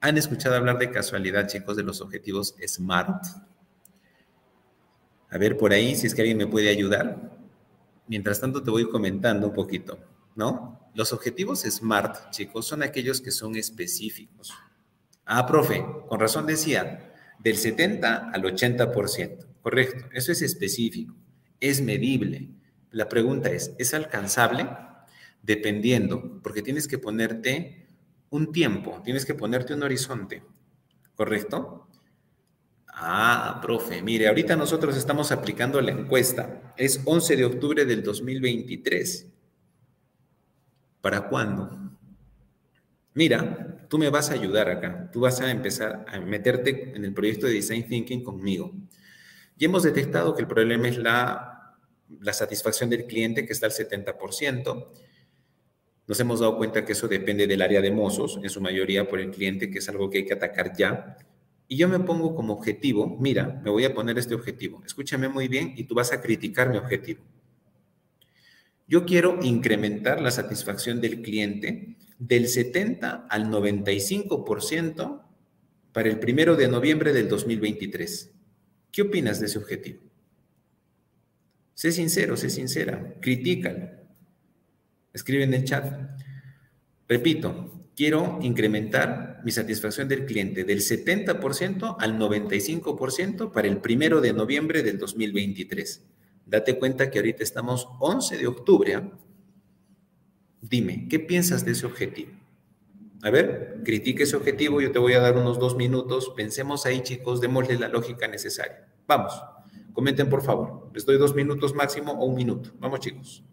¿Han escuchado hablar de casualidad chicos de los objetivos SMART? A ver, por ahí, si es que alguien me puede ayudar. Mientras tanto, te voy comentando un poquito, ¿no? Los objetivos SMART, chicos, son aquellos que son específicos. Ah, profe, con razón decía, del 70 al 80%. Correcto, eso es específico, es medible. La pregunta es, ¿es alcanzable? Dependiendo, porque tienes que ponerte un tiempo, tienes que ponerte un horizonte, ¿correcto? Ah, profe, mire, ahorita nosotros estamos aplicando la encuesta. Es 11 de octubre del 2023. ¿Para cuándo? Mira, tú me vas a ayudar acá. Tú vas a empezar a meterte en el proyecto de Design Thinking conmigo. Y hemos detectado que el problema es la, la satisfacción del cliente, que está al 70%. Nos hemos dado cuenta que eso depende del área de mozos, en su mayoría por el cliente, que es algo que hay que atacar ya. Y yo me pongo como objetivo, mira, me voy a poner este objetivo. Escúchame muy bien y tú vas a criticar mi objetivo. Yo quiero incrementar la satisfacción del cliente del 70 al 95% para el primero de noviembre del 2023. ¿Qué opinas de ese objetivo? Sé sincero, sé sincera, critícalo. Escribe en el chat. Repito, quiero incrementar mi satisfacción del cliente del 70% al 95% para el primero de noviembre del 2023. Date cuenta que ahorita estamos 11 de octubre. ¿ah? Dime, ¿qué piensas de ese objetivo? A ver, critique ese objetivo, yo te voy a dar unos dos minutos. Pensemos ahí, chicos, démosle la lógica necesaria. Vamos, comenten por favor. Les doy dos minutos máximo o un minuto. Vamos, chicos.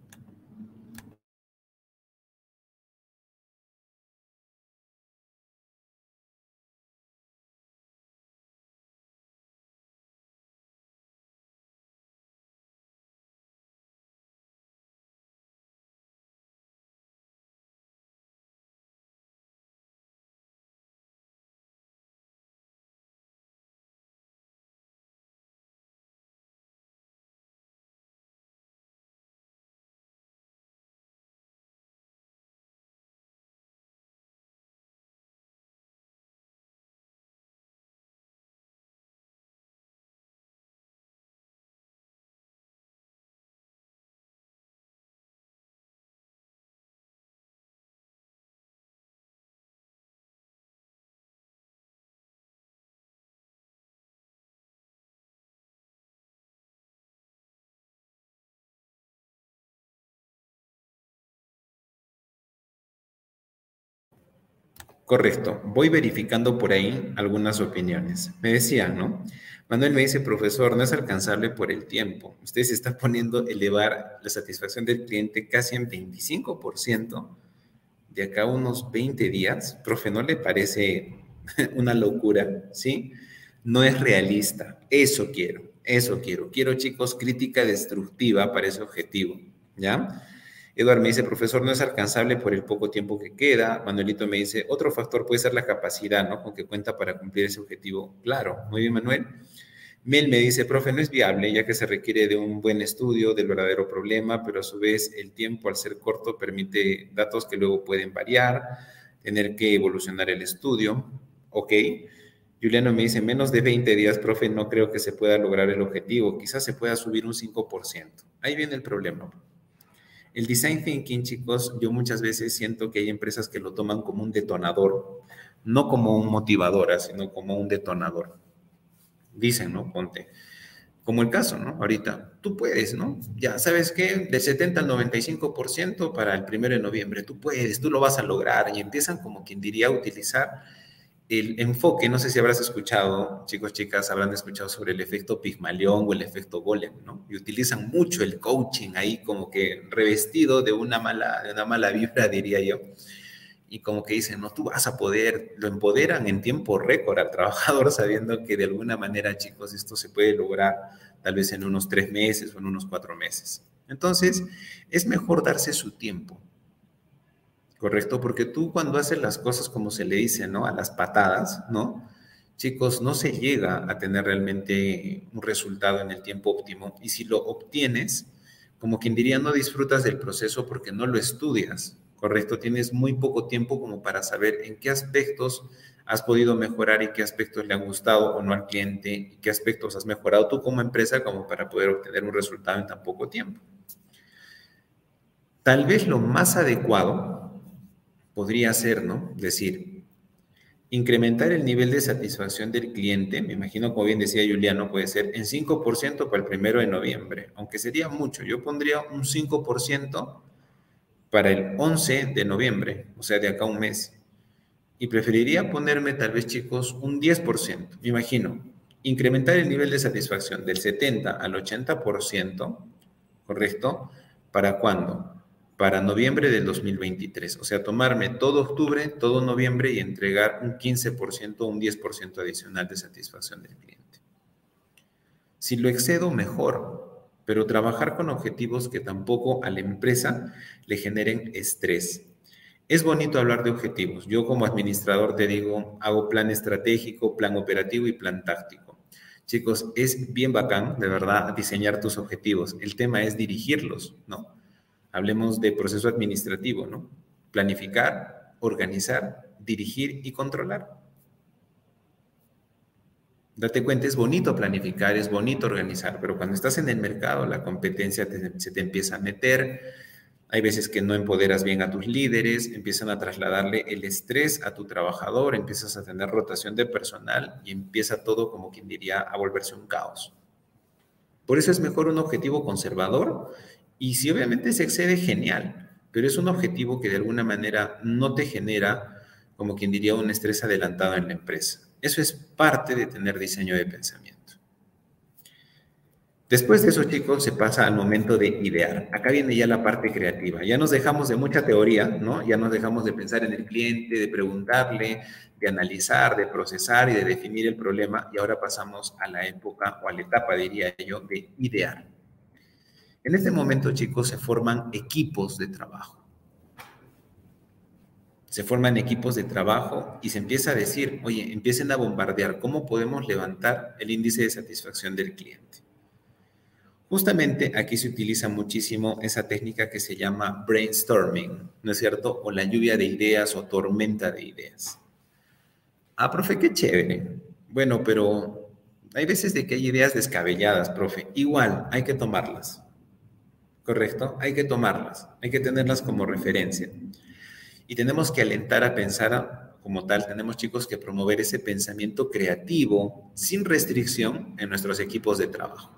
Correcto. Voy verificando por ahí algunas opiniones. Me decía, ¿no? Manuel me dice, profesor, no es alcanzable por el tiempo. Usted se está poniendo elevar la satisfacción del cliente casi en 25% de acá unos 20 días. Profe, ¿no le parece una locura? ¿Sí? No es realista. Eso quiero, eso quiero. Quiero, chicos, crítica destructiva para ese objetivo. ¿Ya? Eduardo me dice, profesor, no es alcanzable por el poco tiempo que queda. Manuelito me dice, otro factor puede ser la capacidad, ¿no? Con que cuenta para cumplir ese objetivo. Claro, muy bien, Manuel. Mel me dice, profe, no es viable, ya que se requiere de un buen estudio del verdadero problema, pero a su vez el tiempo, al ser corto, permite datos que luego pueden variar, tener que evolucionar el estudio. Ok. Juliano me dice, menos de 20 días, profe, no creo que se pueda lograr el objetivo. Quizás se pueda subir un 5%. Ahí viene el problema. El design thinking, chicos, yo muchas veces siento que hay empresas que lo toman como un detonador, no como un motivador, sino como un detonador. Dicen, ¿no? Ponte. Como el caso, ¿no? Ahorita, tú puedes, ¿no? Ya, ¿sabes qué? De 70 al 95% para el primero de noviembre, tú puedes, tú lo vas a lograr. Y empiezan como quien diría a utilizar el enfoque, no sé si habrás escuchado, chicos, chicas, habrán escuchado sobre el efecto Pigmalión o el efecto Golem, ¿no? Y utilizan mucho el coaching ahí como que revestido de una mala, de una mala vibra, diría yo. Y como que dicen, no, tú vas a poder, lo empoderan en tiempo récord al trabajador sabiendo que de alguna manera, chicos, esto se puede lograr tal vez en unos tres meses o en unos cuatro meses. Entonces, es mejor darse su tiempo ¿correcto? Porque tú cuando haces las cosas como se le dice, ¿no? A las patadas, ¿no? Chicos, no se llega a tener realmente un resultado en el tiempo óptimo. Y si lo obtienes, como quien diría, no disfrutas del proceso porque no lo estudias, ¿correcto? Tienes muy poco tiempo como para saber en qué aspectos has podido mejorar y qué aspectos le han gustado o no al cliente y qué aspectos has mejorado tú como empresa como para poder obtener un resultado en tan poco tiempo. Tal vez lo más adecuado podría ser, ¿no? Decir, incrementar el nivel de satisfacción del cliente, me imagino, como bien decía Juliano, puede ser en 5% para el primero de noviembre, aunque sería mucho. Yo pondría un 5% para el 11 de noviembre, o sea, de acá un mes. Y preferiría ponerme, tal vez, chicos, un 10%, me imagino. incrementar el nivel de satisfacción del 70 al 80%, ¿correcto? ¿Para cuándo? Para noviembre del 2023. O sea, tomarme todo octubre, todo noviembre y entregar un 15% o un 10% adicional de satisfacción del cliente. Si lo excedo, mejor, pero trabajar con objetivos que tampoco a la empresa le generen estrés. Es bonito hablar de objetivos. Yo como administrador te digo, hago plan estratégico, plan operativo y plan táctico. Chicos, es bien bacán, de verdad, diseñar tus objetivos. El tema es dirigirlos, ¿no? Hablemos de proceso administrativo, ¿no? Planificar, organizar, dirigir y controlar. Date cuenta, es bonito planificar, es bonito organizar, pero cuando estás en el mercado, la competencia se te empieza a meter, hay veces que no empoderas bien a tus líderes, empiezan a trasladarle el estrés a tu trabajador, empiezas a tener rotación de personal y empieza todo, como quien diría, a volverse un caos. Por eso es mejor un objetivo conservador y si obviamente se excede, genial, pero es un objetivo que de alguna manera no te genera, como quien diría, un estrés adelantado en la empresa. Eso es parte de tener diseño de pensamiento. Después de eso, chicos, se pasa al momento de idear. Acá viene ya la parte creativa. Ya nos dejamos de mucha teoría, ¿no? Ya nos dejamos de pensar en el cliente, de preguntarle, de analizar, de procesar y de definir el problema. Y ahora pasamos a la época o a la etapa, diría yo, de idear. En este momento, chicos, se forman equipos de trabajo. Se forman equipos de trabajo y se empieza a decir, oye, empiecen a bombardear cómo podemos levantar el índice de satisfacción del cliente. Justamente aquí se utiliza muchísimo esa técnica que se llama brainstorming, ¿no es cierto? O la lluvia de ideas o tormenta de ideas. Ah, profe, qué chévere. Bueno, pero hay veces de que hay ideas descabelladas, profe. Igual, hay que tomarlas. ¿Correcto? Hay que tomarlas, hay que tenerlas como referencia. Y tenemos que alentar a pensar como tal, tenemos chicos que promover ese pensamiento creativo sin restricción en nuestros equipos de trabajo.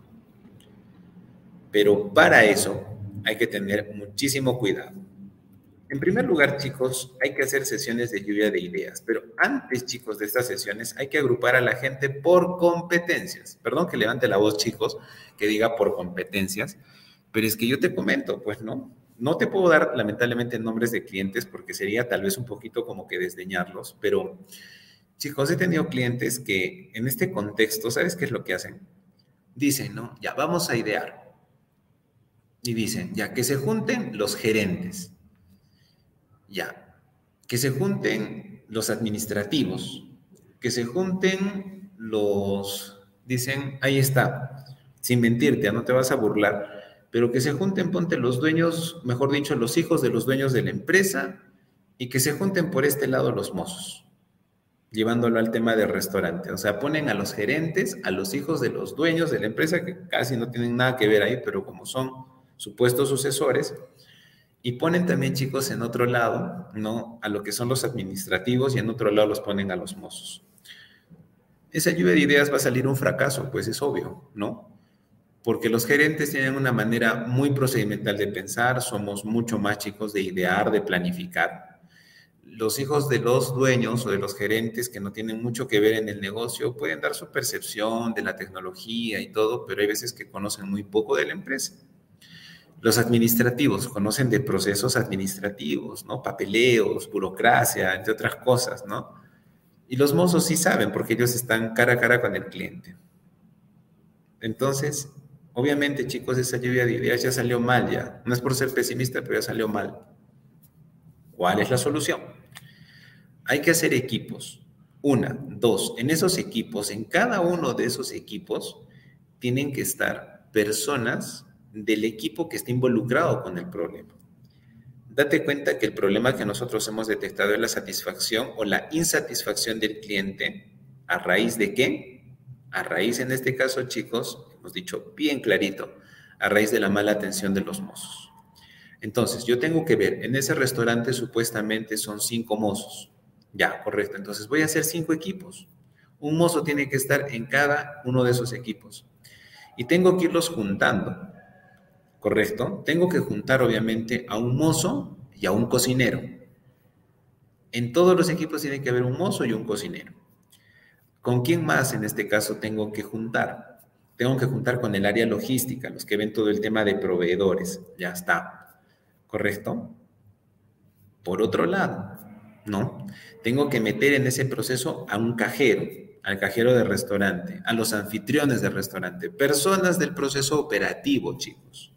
Pero para eso hay que tener muchísimo cuidado. En primer lugar, chicos, hay que hacer sesiones de lluvia de ideas, pero antes, chicos, de estas sesiones hay que agrupar a la gente por competencias. Perdón que levante la voz, chicos, que diga por competencias, pero es que yo te comento, pues no, no te puedo dar lamentablemente nombres de clientes porque sería tal vez un poquito como que desdeñarlos, pero chicos, he tenido clientes que en este contexto, ¿sabes qué es lo que hacen? Dicen, no, ya vamos a idear. Y dicen, ya, que se junten los gerentes, ya, que se junten los administrativos, que se junten los, dicen, ahí está, sin mentirte, no te vas a burlar, pero que se junten, ponte los dueños, mejor dicho, los hijos de los dueños de la empresa y que se junten por este lado los mozos, llevándolo al tema del restaurante. O sea, ponen a los gerentes, a los hijos de los dueños de la empresa, que casi no tienen nada que ver ahí, pero como son supuestos sucesores, y ponen también chicos en otro lado, ¿no? A lo que son los administrativos y en otro lado los ponen a los mozos. Esa lluvia de ideas va a salir un fracaso, pues es obvio, ¿no? Porque los gerentes tienen una manera muy procedimental de pensar, somos mucho más chicos de idear, de planificar. Los hijos de los dueños o de los gerentes que no tienen mucho que ver en el negocio pueden dar su percepción de la tecnología y todo, pero hay veces que conocen muy poco de la empresa. Los administrativos conocen de procesos administrativos, ¿no? Papeleos, burocracia, entre otras cosas, ¿no? Y los mozos sí saben porque ellos están cara a cara con el cliente. Entonces, obviamente, chicos, esa lluvia de ideas ya salió mal ya. No es por ser pesimista, pero ya salió mal. ¿Cuál es la solución? Hay que hacer equipos. Una, dos, en esos equipos, en cada uno de esos equipos, tienen que estar personas del equipo que está involucrado con el problema. Date cuenta que el problema que nosotros hemos detectado es la satisfacción o la insatisfacción del cliente. ¿A raíz de qué? A raíz, en este caso, chicos, hemos dicho bien clarito, a raíz de la mala atención de los mozos. Entonces, yo tengo que ver, en ese restaurante supuestamente son cinco mozos. Ya, correcto. Entonces, voy a hacer cinco equipos. Un mozo tiene que estar en cada uno de esos equipos. Y tengo que irlos juntando. ¿correcto? Tengo que juntar obviamente a un mozo y a un cocinero. En todos los equipos tiene que haber un mozo y un cocinero. ¿Con quién más en este caso tengo que juntar? Tengo que juntar con el área logística, los que ven todo el tema de proveedores. Ya está. ¿Correcto? Por otro lado, ¿no? Tengo que meter en ese proceso a un cajero, al cajero de restaurante, a los anfitriones del restaurante, personas del proceso operativo, chicos.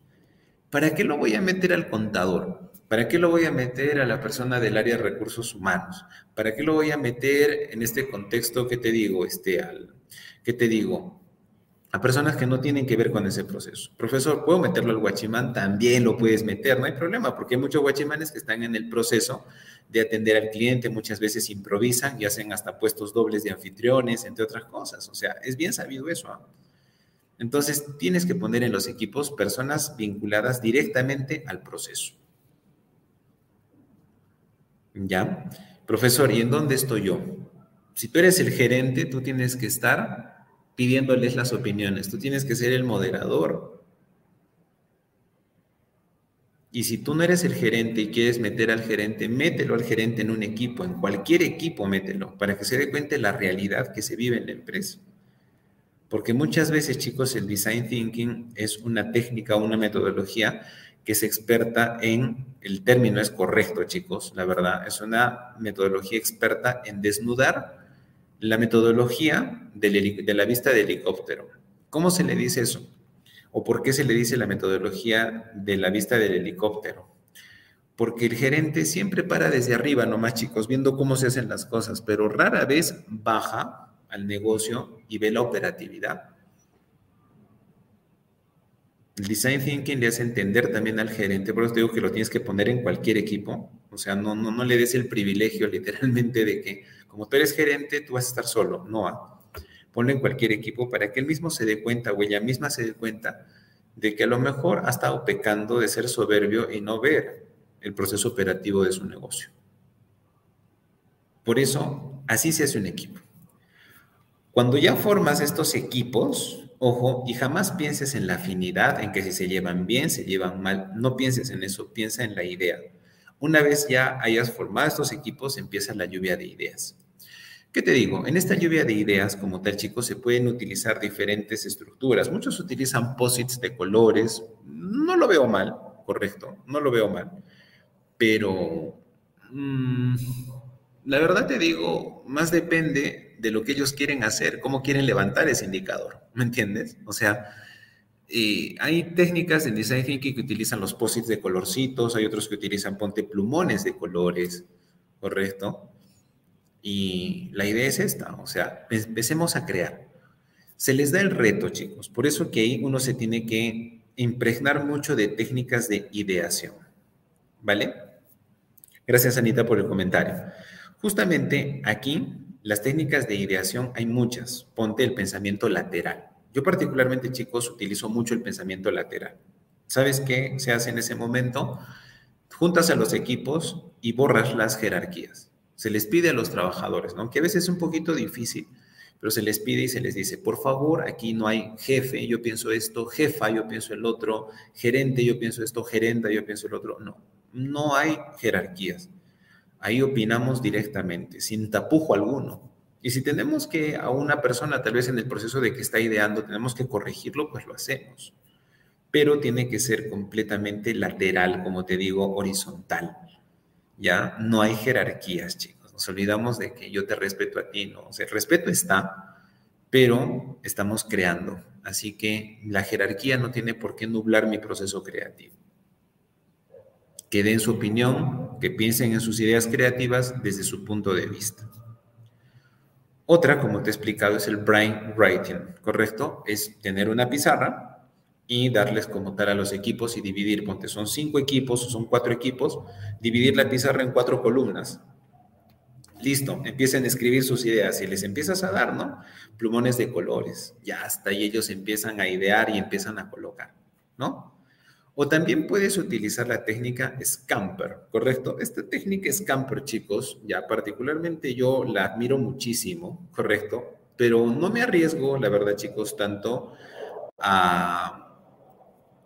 ¿Para qué lo voy a meter al contador? ¿Para qué lo voy a meter a la persona del área de recursos humanos? ¿Para qué lo voy a meter en este contexto que te digo, este, al, ¿qué te digo? A personas que no tienen que ver con ese proceso. Profesor, ¿puedo meterlo al guachimán? También lo puedes meter, no hay problema, porque hay muchos guachimanes que están en el proceso de atender al cliente, muchas veces improvisan y hacen hasta puestos dobles de anfitriones, entre otras cosas. O sea, es bien sabido eso. ¿ah? Entonces, tienes que poner en los equipos personas vinculadas directamente al proceso. ¿Ya? Profesor, ¿y en dónde estoy yo? Si tú eres el gerente, tú tienes que estar pidiéndoles las opiniones, tú tienes que ser el moderador. Y si tú no eres el gerente y quieres meter al gerente, mételo al gerente en un equipo, en cualquier equipo mételo, para que se dé cuenta de la realidad que se vive en la empresa. Porque muchas veces, chicos, el design thinking es una técnica, una metodología que es experta en, el término es correcto, chicos, la verdad, es una metodología experta en desnudar la metodología de la vista de helicóptero. ¿Cómo se le dice eso? ¿O por qué se le dice la metodología de la vista del helicóptero? Porque el gerente siempre para desde arriba, nomás chicos, viendo cómo se hacen las cosas, pero rara vez baja al negocio y ve la operatividad. El design thinking le hace entender también al gerente, por eso te digo que lo tienes que poner en cualquier equipo, o sea, no, no, no le des el privilegio literalmente de que como tú eres gerente, tú vas a estar solo, no, ¿ah? ponlo en cualquier equipo para que él mismo se dé cuenta o ella misma se dé cuenta de que a lo mejor ha estado pecando de ser soberbio y no ver el proceso operativo de su negocio. Por eso, así se hace un equipo. Cuando ya formas estos equipos, ojo, y jamás pienses en la afinidad, en que si se llevan bien, se llevan mal, no pienses en eso, piensa en la idea. Una vez ya hayas formado estos equipos, empieza la lluvia de ideas. ¿Qué te digo? En esta lluvia de ideas, como tal, chicos, se pueden utilizar diferentes estructuras. Muchos utilizan posits de colores. No lo veo mal, correcto, no lo veo mal. Pero mm, la verdad te digo, más depende de lo que ellos quieren hacer, cómo quieren levantar ese indicador, ¿me entiendes? O sea, eh, hay técnicas en design thinking que utilizan los posits de colorcitos, hay otros que utilizan ponte plumones de colores, ¿correcto? Y la idea es esta, o sea, empecemos a crear. Se les da el reto, chicos, por eso que ahí uno se tiene que impregnar mucho de técnicas de ideación, ¿vale? Gracias, Anita, por el comentario. Justamente aquí las técnicas de ideación hay muchas. Ponte el pensamiento lateral. Yo particularmente, chicos, utilizo mucho el pensamiento lateral. ¿Sabes qué se hace en ese momento? Juntas a los equipos y borras las jerarquías. Se les pide a los trabajadores, ¿no? Que a veces es un poquito difícil, pero se les pide y se les dice, por favor, aquí no hay jefe, yo pienso esto, jefa, yo pienso el otro, gerente, yo pienso esto, gerenta, yo pienso el otro. No, no hay jerarquías. Ahí opinamos directamente, sin tapujo alguno. Y si tenemos que a una persona, tal vez en el proceso de que está ideando, tenemos que corregirlo, pues lo hacemos. Pero tiene que ser completamente lateral, como te digo, horizontal. ¿Ya? No hay jerarquías, chicos. Nos olvidamos de que yo te respeto a ti, ¿no? El respeto está, pero estamos creando. Así que la jerarquía no tiene por qué nublar mi proceso creativo que den su opinión, que piensen en sus ideas creativas desde su punto de vista. Otra, como te he explicado, es el brain writing, ¿correcto? Es tener una pizarra y darles como tal a los equipos y dividir, ponte, son cinco equipos o son cuatro equipos, dividir la pizarra en cuatro columnas. Listo, empiecen a escribir sus ideas y les empiezas a dar, ¿no? Plumones de colores, ya hasta ahí ellos empiezan a idear y empiezan a colocar, ¿no? O también puedes utilizar la técnica Scamper, ¿correcto? Esta técnica Scamper, chicos, ya particularmente yo la admiro muchísimo, ¿correcto? Pero no me arriesgo, la verdad, chicos, tanto a,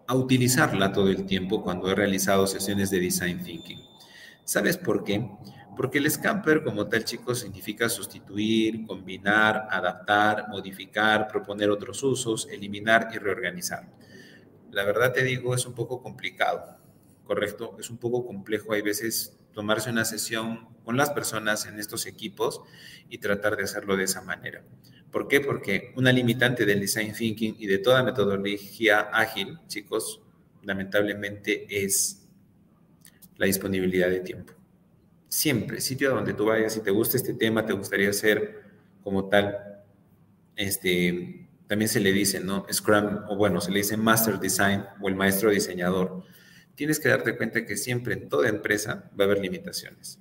a utilizarla todo el tiempo cuando he realizado sesiones de Design Thinking. ¿Sabes por qué? Porque el scamper como tal, chicos, significa sustituir, combinar, adaptar, modificar, proponer otros usos, eliminar y reorganizar. La verdad te digo, es un poco complicado, ¿correcto? Es un poco complejo. Hay veces tomarse una sesión con las personas en estos equipos y tratar de hacerlo de esa manera. ¿Por qué? Porque una limitante del design thinking y de toda metodología ágil, chicos, lamentablemente es la disponibilidad de tiempo siempre, sitio donde tú vayas, si te gusta este tema, te gustaría ser como tal, este, también se le dice, ¿no? Scrum, o bueno, se le dice Master Design o el maestro diseñador. Tienes que darte cuenta que siempre en toda empresa va a haber limitaciones.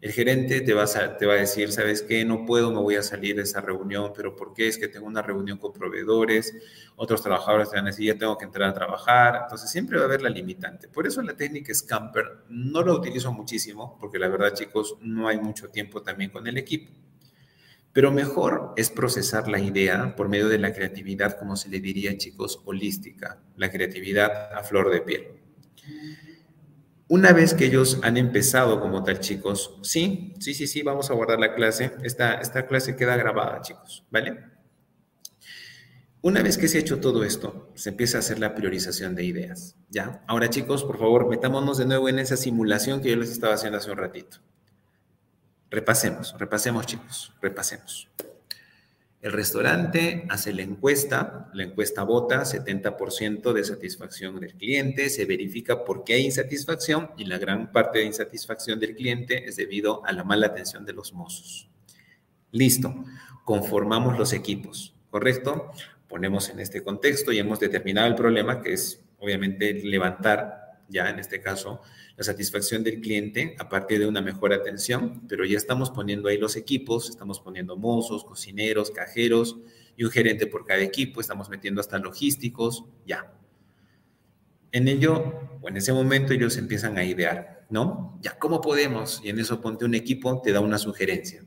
El gerente te va, a, decir, ¿sabes qué? No puedo, me voy a salir de esa reunión, pero ¿por qué? Es que tengo una reunión con proveedores, otros trabajadores te van a decir, ya tengo que entrar a trabajar, entonces siempre va a haber la limitante. Por eso la técnica Scamper no la utilizo muchísimo, porque la verdad, chicos, no hay mucho tiempo también con el equipo. Pero mejor es procesar la idea por medio de la creatividad, como se le diría, chicos, holística, la creatividad a flor de piel. Una vez que ellos han empezado como tal, chicos, sí, sí, sí, sí, vamos a guardar la clase. Esta, esta clase queda grabada, chicos, ¿vale? Una vez que se ha hecho todo esto, se empieza a hacer la priorización de ideas, ¿ya? Ahora, chicos, por favor, metámonos de nuevo en esa simulación que yo les estaba haciendo hace un ratito. Repasemos, repasemos, chicos, repasemos. El restaurante hace la encuesta, la encuesta vota 70% de satisfacción del cliente, se verifica por qué hay insatisfacción y la gran parte de insatisfacción del cliente es debido a la mala atención de los mozos. Listo, conformamos los equipos, ¿correcto? Ponemos en este contexto y hemos determinado el problema que es obviamente levantar ya en este caso, la satisfacción del cliente a partir de una mejor atención, pero ya estamos poniendo ahí los equipos, estamos poniendo mozos, cocineros, cajeros y un gerente por cada equipo, estamos metiendo hasta logísticos, ya. En ello, o en ese momento ellos empiezan a idear, ¿no? Ya, ¿cómo podemos? Y en eso ponte un equipo, te da una sugerencia.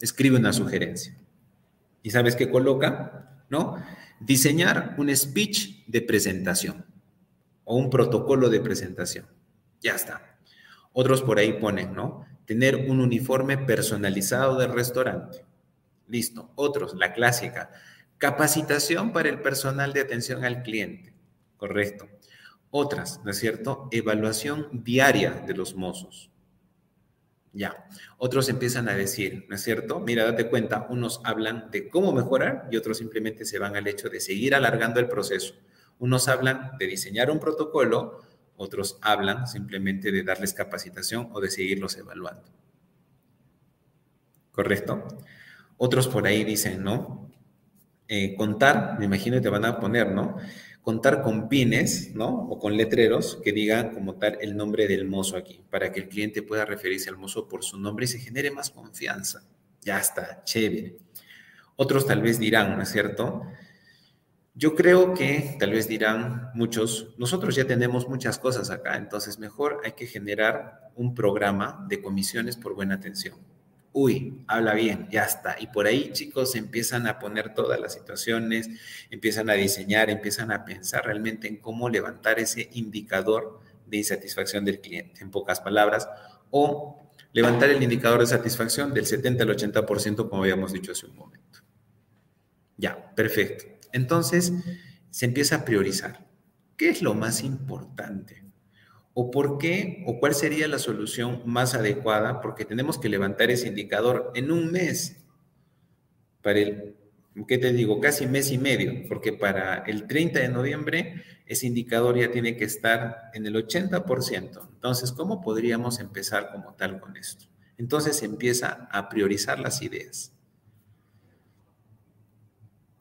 Escribe una sugerencia. ¿Y sabes qué coloca? ¿No? Diseñar un speech de presentación o un protocolo de presentación. Ya está. Otros por ahí ponen, ¿no? Tener un uniforme personalizado del restaurante. Listo. Otros, la clásica. Capacitación para el personal de atención al cliente. Correcto. Otras, ¿no es cierto? Evaluación diaria de los mozos. Ya. Otros empiezan a decir, ¿no es cierto? Mira, date cuenta, unos hablan de cómo mejorar y otros simplemente se van al hecho de seguir alargando el proceso. Unos hablan de diseñar un protocolo, otros hablan simplemente de darles capacitación o de seguirlos evaluando. ¿Correcto? Otros por ahí dicen, ¿no? Eh, contar, me imagino que te van a poner, ¿no? Contar con pines, ¿no? O con letreros que digan como tal el nombre del mozo aquí, para que el cliente pueda referirse al mozo por su nombre y se genere más confianza. Ya está, chévere. Otros tal vez dirán, ¿no es cierto? Yo creo que tal vez dirán muchos, nosotros ya tenemos muchas cosas acá, entonces mejor hay que generar un programa de comisiones por buena atención. Uy, habla bien, ya está. Y por ahí, chicos, empiezan a poner todas las situaciones, empiezan a diseñar, empiezan a pensar realmente en cómo levantar ese indicador de insatisfacción del cliente, en pocas palabras, o levantar el indicador de satisfacción del 70 al 80%, como habíamos dicho hace un momento. Ya, perfecto. Entonces, se empieza a priorizar. ¿Qué es lo más importante? ¿O por qué? ¿O cuál sería la solución más adecuada? Porque tenemos que levantar ese indicador en un mes. Para el, ¿qué te digo? Casi mes y medio. Porque para el 30 de noviembre ese indicador ya tiene que estar en el 80%. Entonces, ¿cómo podríamos empezar como tal con esto? Entonces se empieza a priorizar las ideas.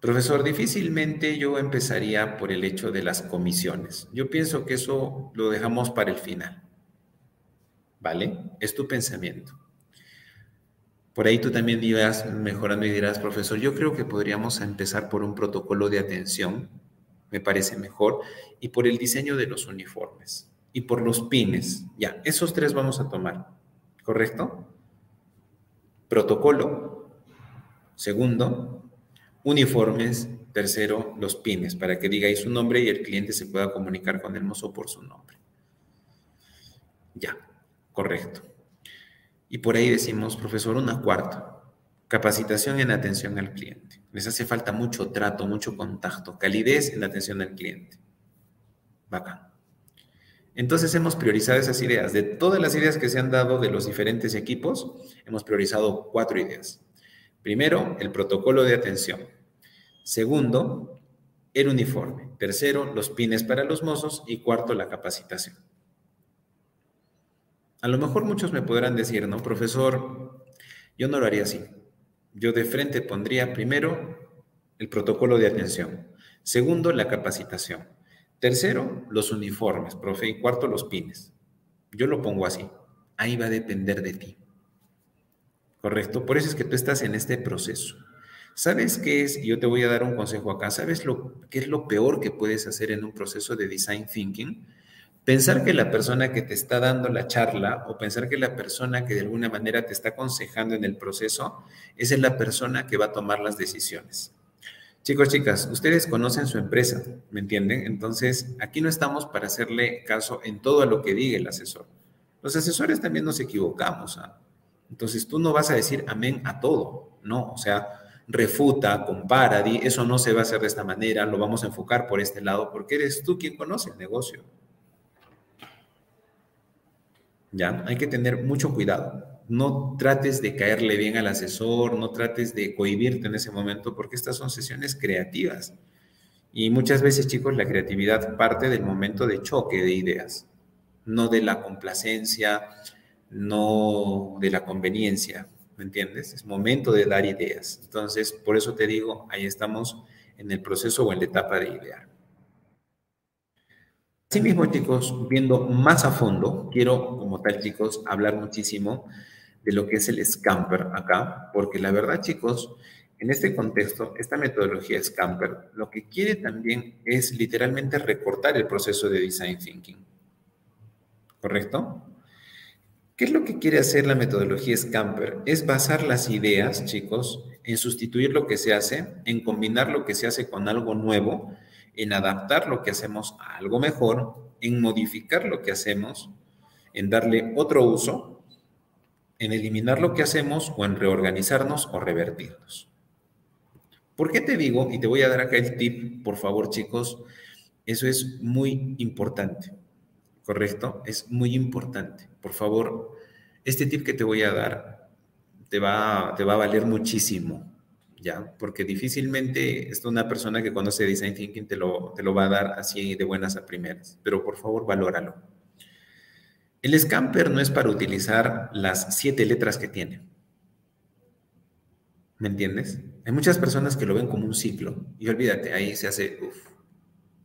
Profesor, difícilmente yo empezaría por el hecho de las comisiones. Yo pienso que eso lo dejamos para el final. ¿Vale? Es tu pensamiento. Por ahí tú también irás mejorando y dirás, profesor, yo creo que podríamos empezar por un protocolo de atención, me parece mejor, y por el diseño de los uniformes, y por los pines. Ya, esos tres vamos a tomar, ¿correcto? Protocolo. Segundo, uniformes, tercero, los pines, para que ahí su nombre y el cliente se pueda comunicar con el mozo por su nombre. Ya, correcto. Y por ahí decimos, profesor, una cuarta, capacitación en atención al cliente. Les hace falta mucho trato, mucho contacto, calidez en la atención al cliente. Bacán. Entonces hemos priorizado esas ideas. De todas las ideas que se han dado de los diferentes equipos, hemos priorizado cuatro ideas. Primero, el protocolo de atención. Segundo, el uniforme. Tercero, los pines para los mozos. Y cuarto, la capacitación. A lo mejor muchos me podrán decir, no, profesor, yo no lo haría así. Yo de frente pondría primero el protocolo de atención. Segundo, la capacitación. Tercero, los uniformes, profe. Y cuarto, los pines. Yo lo pongo así. Ahí va a depender de ti. ¿Correcto? Por eso es que tú estás en este proceso. ¿Sabes qué es? Yo te voy a dar un consejo acá. ¿Sabes lo, qué es lo peor que puedes hacer en un proceso de design thinking? Pensar que la persona que te está dando la charla o pensar que la persona que de alguna manera te está aconsejando en el proceso, es la persona que va a tomar las decisiones. Chicos, chicas, ustedes conocen su empresa, ¿me entienden? Entonces, aquí no estamos para hacerle caso en todo a lo que diga el asesor. Los asesores también nos equivocamos. ¿ah? Entonces, tú no vas a decir amén a todo, ¿no? O sea, refuta, compara, di, eso no se va a hacer de esta manera, lo vamos a enfocar por este lado, porque eres tú quien conoce el negocio. ¿ya? Hay que tener mucho cuidado. No trates de caerle bien al asesor, no trates de cohibirte en ese momento, porque estas son sesiones creativas. Y muchas veces, chicos, la creatividad parte del momento de choque de ideas, no de la complacencia, no de la conveniencia, ¿me entiendes? Es momento de dar ideas. Entonces, por eso te digo, ahí estamos en el proceso o en la etapa de idear. Asimismo, chicos, viendo más a fondo, quiero como tal, chicos, hablar muchísimo de lo que es el Scamper acá, porque la verdad, chicos, en este contexto, esta metodología Scamper lo que quiere también es literalmente recortar el proceso de design thinking. ¿Correcto? ¿Qué es lo que quiere hacer la metodología Scamper? Es basar las ideas, chicos, en sustituir lo que se hace, en combinar lo que se hace con algo nuevo en adaptar lo que hacemos a algo mejor, en modificar lo que hacemos, en darle otro uso, en eliminar lo que hacemos o en reorganizarnos o revertirnos. ¿Por qué te digo? Y te voy a dar acá el tip, por favor chicos, eso es muy importante, ¿correcto? Es muy importante. Por favor, este tip que te voy a dar te va, te va a valer muchísimo. ¿ya? Porque difícilmente es una persona que conoce Design Thinking te lo, te lo va a dar así de buenas a primeras, pero por favor valóralo. El scamper no es para utilizar las siete letras que tiene. ¿Me entiendes? Hay muchas personas que lo ven como un ciclo y olvídate, ahí se hace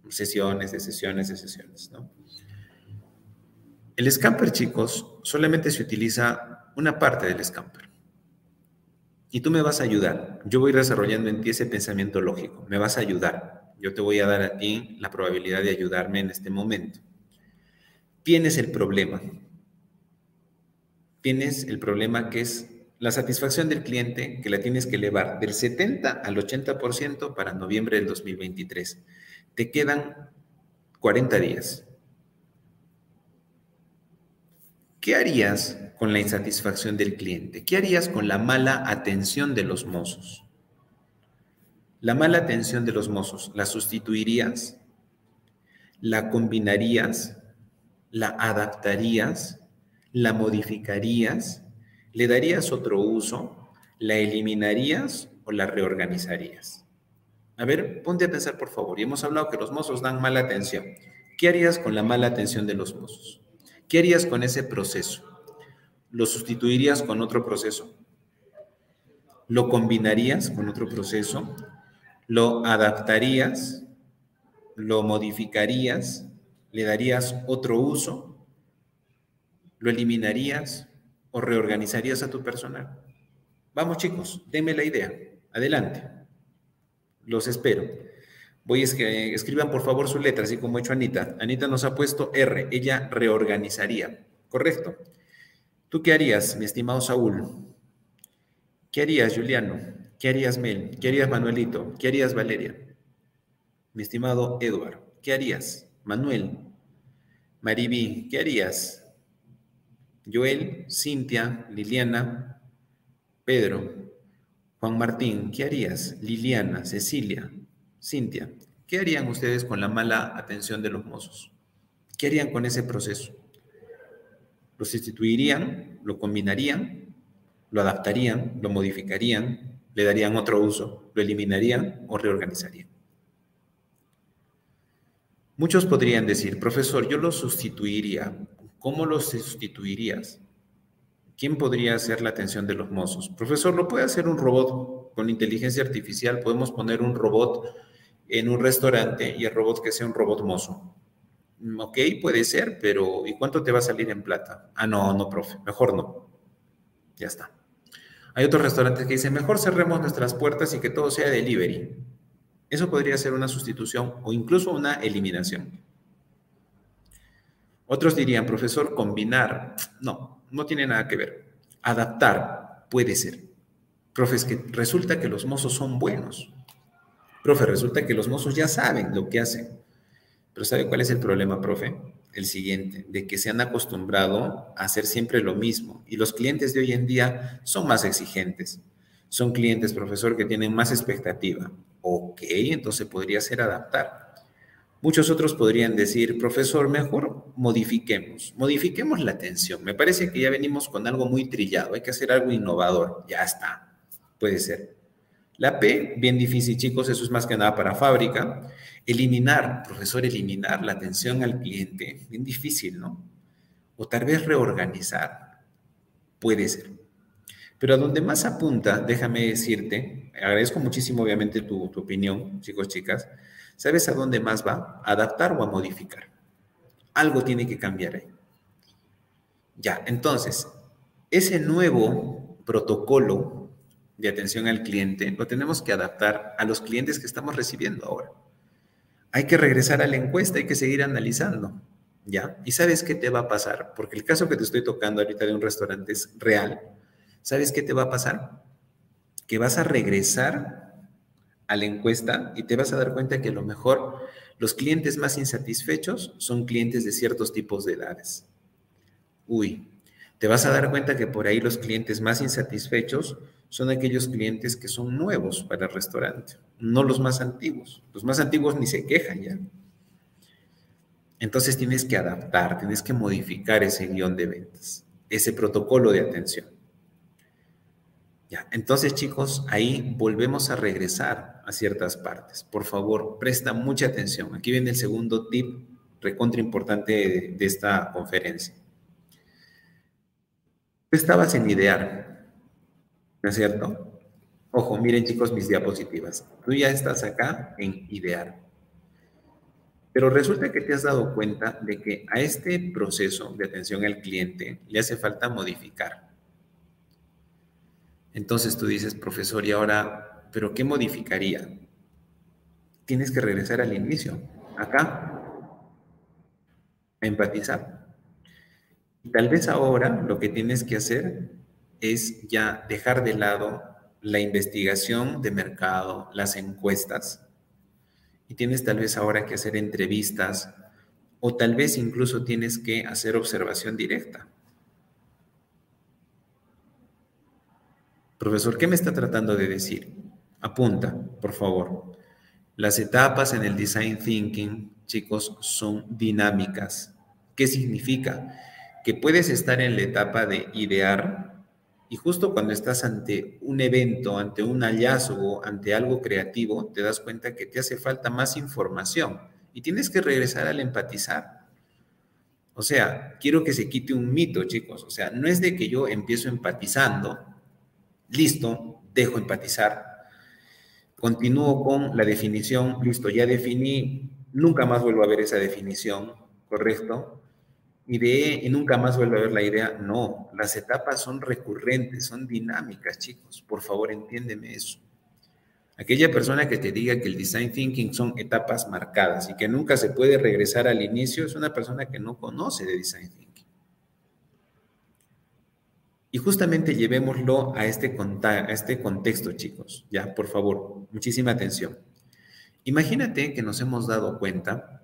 sesiones de sesiones de sesiones, ¿no? El scamper, chicos, solamente se utiliza una parte del scamper. Y tú me vas a ayudar. Yo voy desarrollando en ti ese pensamiento lógico. Me vas a ayudar. Yo te voy a dar a ti la probabilidad de ayudarme en este momento. Tienes el problema. Tienes el problema que es la satisfacción del cliente, que la tienes que elevar del 70 al 80% para noviembre del 2023. Te quedan 40 días. ¿Qué harías con la insatisfacción del cliente? ¿Qué harías con la mala atención de los mozos? La mala atención de los mozos, ¿la sustituirías? ¿La combinarías? ¿La adaptarías? ¿La modificarías? ¿Le darías otro uso? ¿La eliminarías o la reorganizarías? A ver, ponte a pensar por favor. Y hemos hablado que los mozos dan mala atención. ¿Qué harías con la mala atención de los mozos? ¿Qué harías con ese proceso? ¿Lo sustituirías con otro proceso? ¿Lo combinarías con otro proceso? ¿Lo adaptarías? ¿Lo modificarías? ¿Le darías otro uso? ¿Lo eliminarías o reorganizarías a tu personal? Vamos chicos, denme la idea. Adelante. Los espero. Voy a que escriban por favor su letra, así como ha hecho Anita. Anita nos ha puesto R, ella reorganizaría. ¿Correcto? ¿Tú qué harías, mi estimado Saúl? ¿Qué harías, Juliano? ¿Qué harías, Mel? ¿Qué harías, Manuelito? ¿Qué harías, Valeria? Mi estimado Edward, ¿qué harías? Manuel, Mariví, ¿qué harías? Joel, Cintia, Liliana, Pedro, Juan Martín, ¿qué harías? Liliana, Cecilia, Cintia, ¿qué harían ustedes con la mala atención de los mozos? ¿Qué harían con ese proceso? ¿Lo sustituirían? ¿Lo combinarían? ¿Lo adaptarían? ¿Lo modificarían? ¿Le darían otro uso? ¿Lo eliminarían o reorganizarían? Muchos podrían decir, profesor, yo lo sustituiría. ¿Cómo lo sustituirías? ¿Quién podría hacer la atención de los mozos? Profesor, lo puede hacer un robot con inteligencia artificial. Podemos poner un robot en un restaurante y el robot que sea un robot mozo. Mm, ok, puede ser, pero ¿y cuánto te va a salir en plata? Ah, no, no, profe, mejor no. Ya está. Hay otros restaurantes que dicen, mejor cerremos nuestras puertas y que todo sea delivery. Eso podría ser una sustitución o incluso una eliminación. Otros dirían, profesor, combinar. No, no tiene nada que ver. Adaptar puede ser. Profe, es que resulta que los mozos son buenos. Profe, resulta que los mozos ya saben lo que hacen. Pero ¿sabe cuál es el problema, profe? El siguiente, de que se han acostumbrado a hacer siempre lo mismo y los clientes de hoy en día son más exigentes. Son clientes, profesor, que tienen más expectativa. Ok, entonces podría ser adaptar. Muchos otros podrían decir, profesor, mejor modifiquemos, modifiquemos la atención. Me parece que ya venimos con algo muy trillado, hay que hacer algo innovador. Ya está, puede ser. La P, bien difícil, chicos, eso es más que nada para fábrica. Eliminar, profesor, eliminar la atención al cliente, bien difícil, ¿no? O tal vez reorganizar, puede ser. Pero a donde más apunta, déjame decirte, agradezco muchísimo obviamente tu, opinión, chicos, chicas, ¿sabes a dónde más va? adaptar o a modificar? Algo tiene que cambiar ahí. Ya, entonces, ese nuevo protocolo de atención al cliente lo tenemos que adaptar a los clientes que estamos recibiendo ahora. Hay que regresar a la encuesta, hay que seguir analizando, ¿ya? ¿Y sabes qué te va a pasar? Porque el caso que te estoy tocando ahorita de un restaurante es real ¿sabes qué te va a pasar? Que vas a regresar a la encuesta y te vas a dar cuenta que a lo mejor los clientes más insatisfechos son clientes de ciertos tipos de edades. Uy, te vas a dar cuenta que por ahí los clientes más insatisfechos son aquellos clientes que son nuevos para el restaurante, no los más antiguos. Los más antiguos ni se quejan ya. Entonces tienes que adaptar, tienes que modificar ese guion de ventas, ese protocolo de atención. Ya, entonces chicos, ahí volvemos a regresar a ciertas partes. Por favor, presta mucha atención. Aquí viene el segundo tip recontra importante de, de esta conferencia. Tú estabas en idear, ¿no es cierto? Ojo, miren chicos mis diapositivas. Tú ya estás acá en idear. Pero resulta que te has dado cuenta de que a este proceso de atención al cliente le hace falta modificar. Entonces tú dices, profesor, y ahora, ¿pero qué modificaría? Tienes que regresar al inicio, acá, a empatizar. Y tal vez ahora lo que tienes que hacer es ya dejar de lado la investigación de mercado, las encuestas, y tienes tal vez ahora que hacer entrevistas o tal vez incluso tienes que hacer observación directa. Profesor, ¿qué me está tratando de decir? Apunta, por favor. Las etapas en el design thinking, chicos, son dinámicas. ¿Qué significa? Que puedes estar en la etapa de idear y justo cuando estás ante un evento, ante un hallazgo, ante algo creativo, te das cuenta que te hace falta más información y tienes que regresar al empatizar. O sea, quiero que se quite un mito, chicos. O sea, no es de que yo empiezo empatizando listo, dejo empatizar. Continúo con la definición, listo, ya definí, nunca más vuelvo a ver esa definición, ¿correcto? Ideé y nunca más vuelvo a ver la idea. No, las etapas son recurrentes, son dinámicas, chicos. Por favor, entiéndeme eso. Aquella persona que te diga que el design thinking son etapas marcadas y que nunca se puede regresar al inicio es una persona que no conoce de design thinking. Y justamente llevémoslo a este, a este contexto, chicos. Ya, por favor, muchísima atención. Imagínate que nos hemos dado cuenta,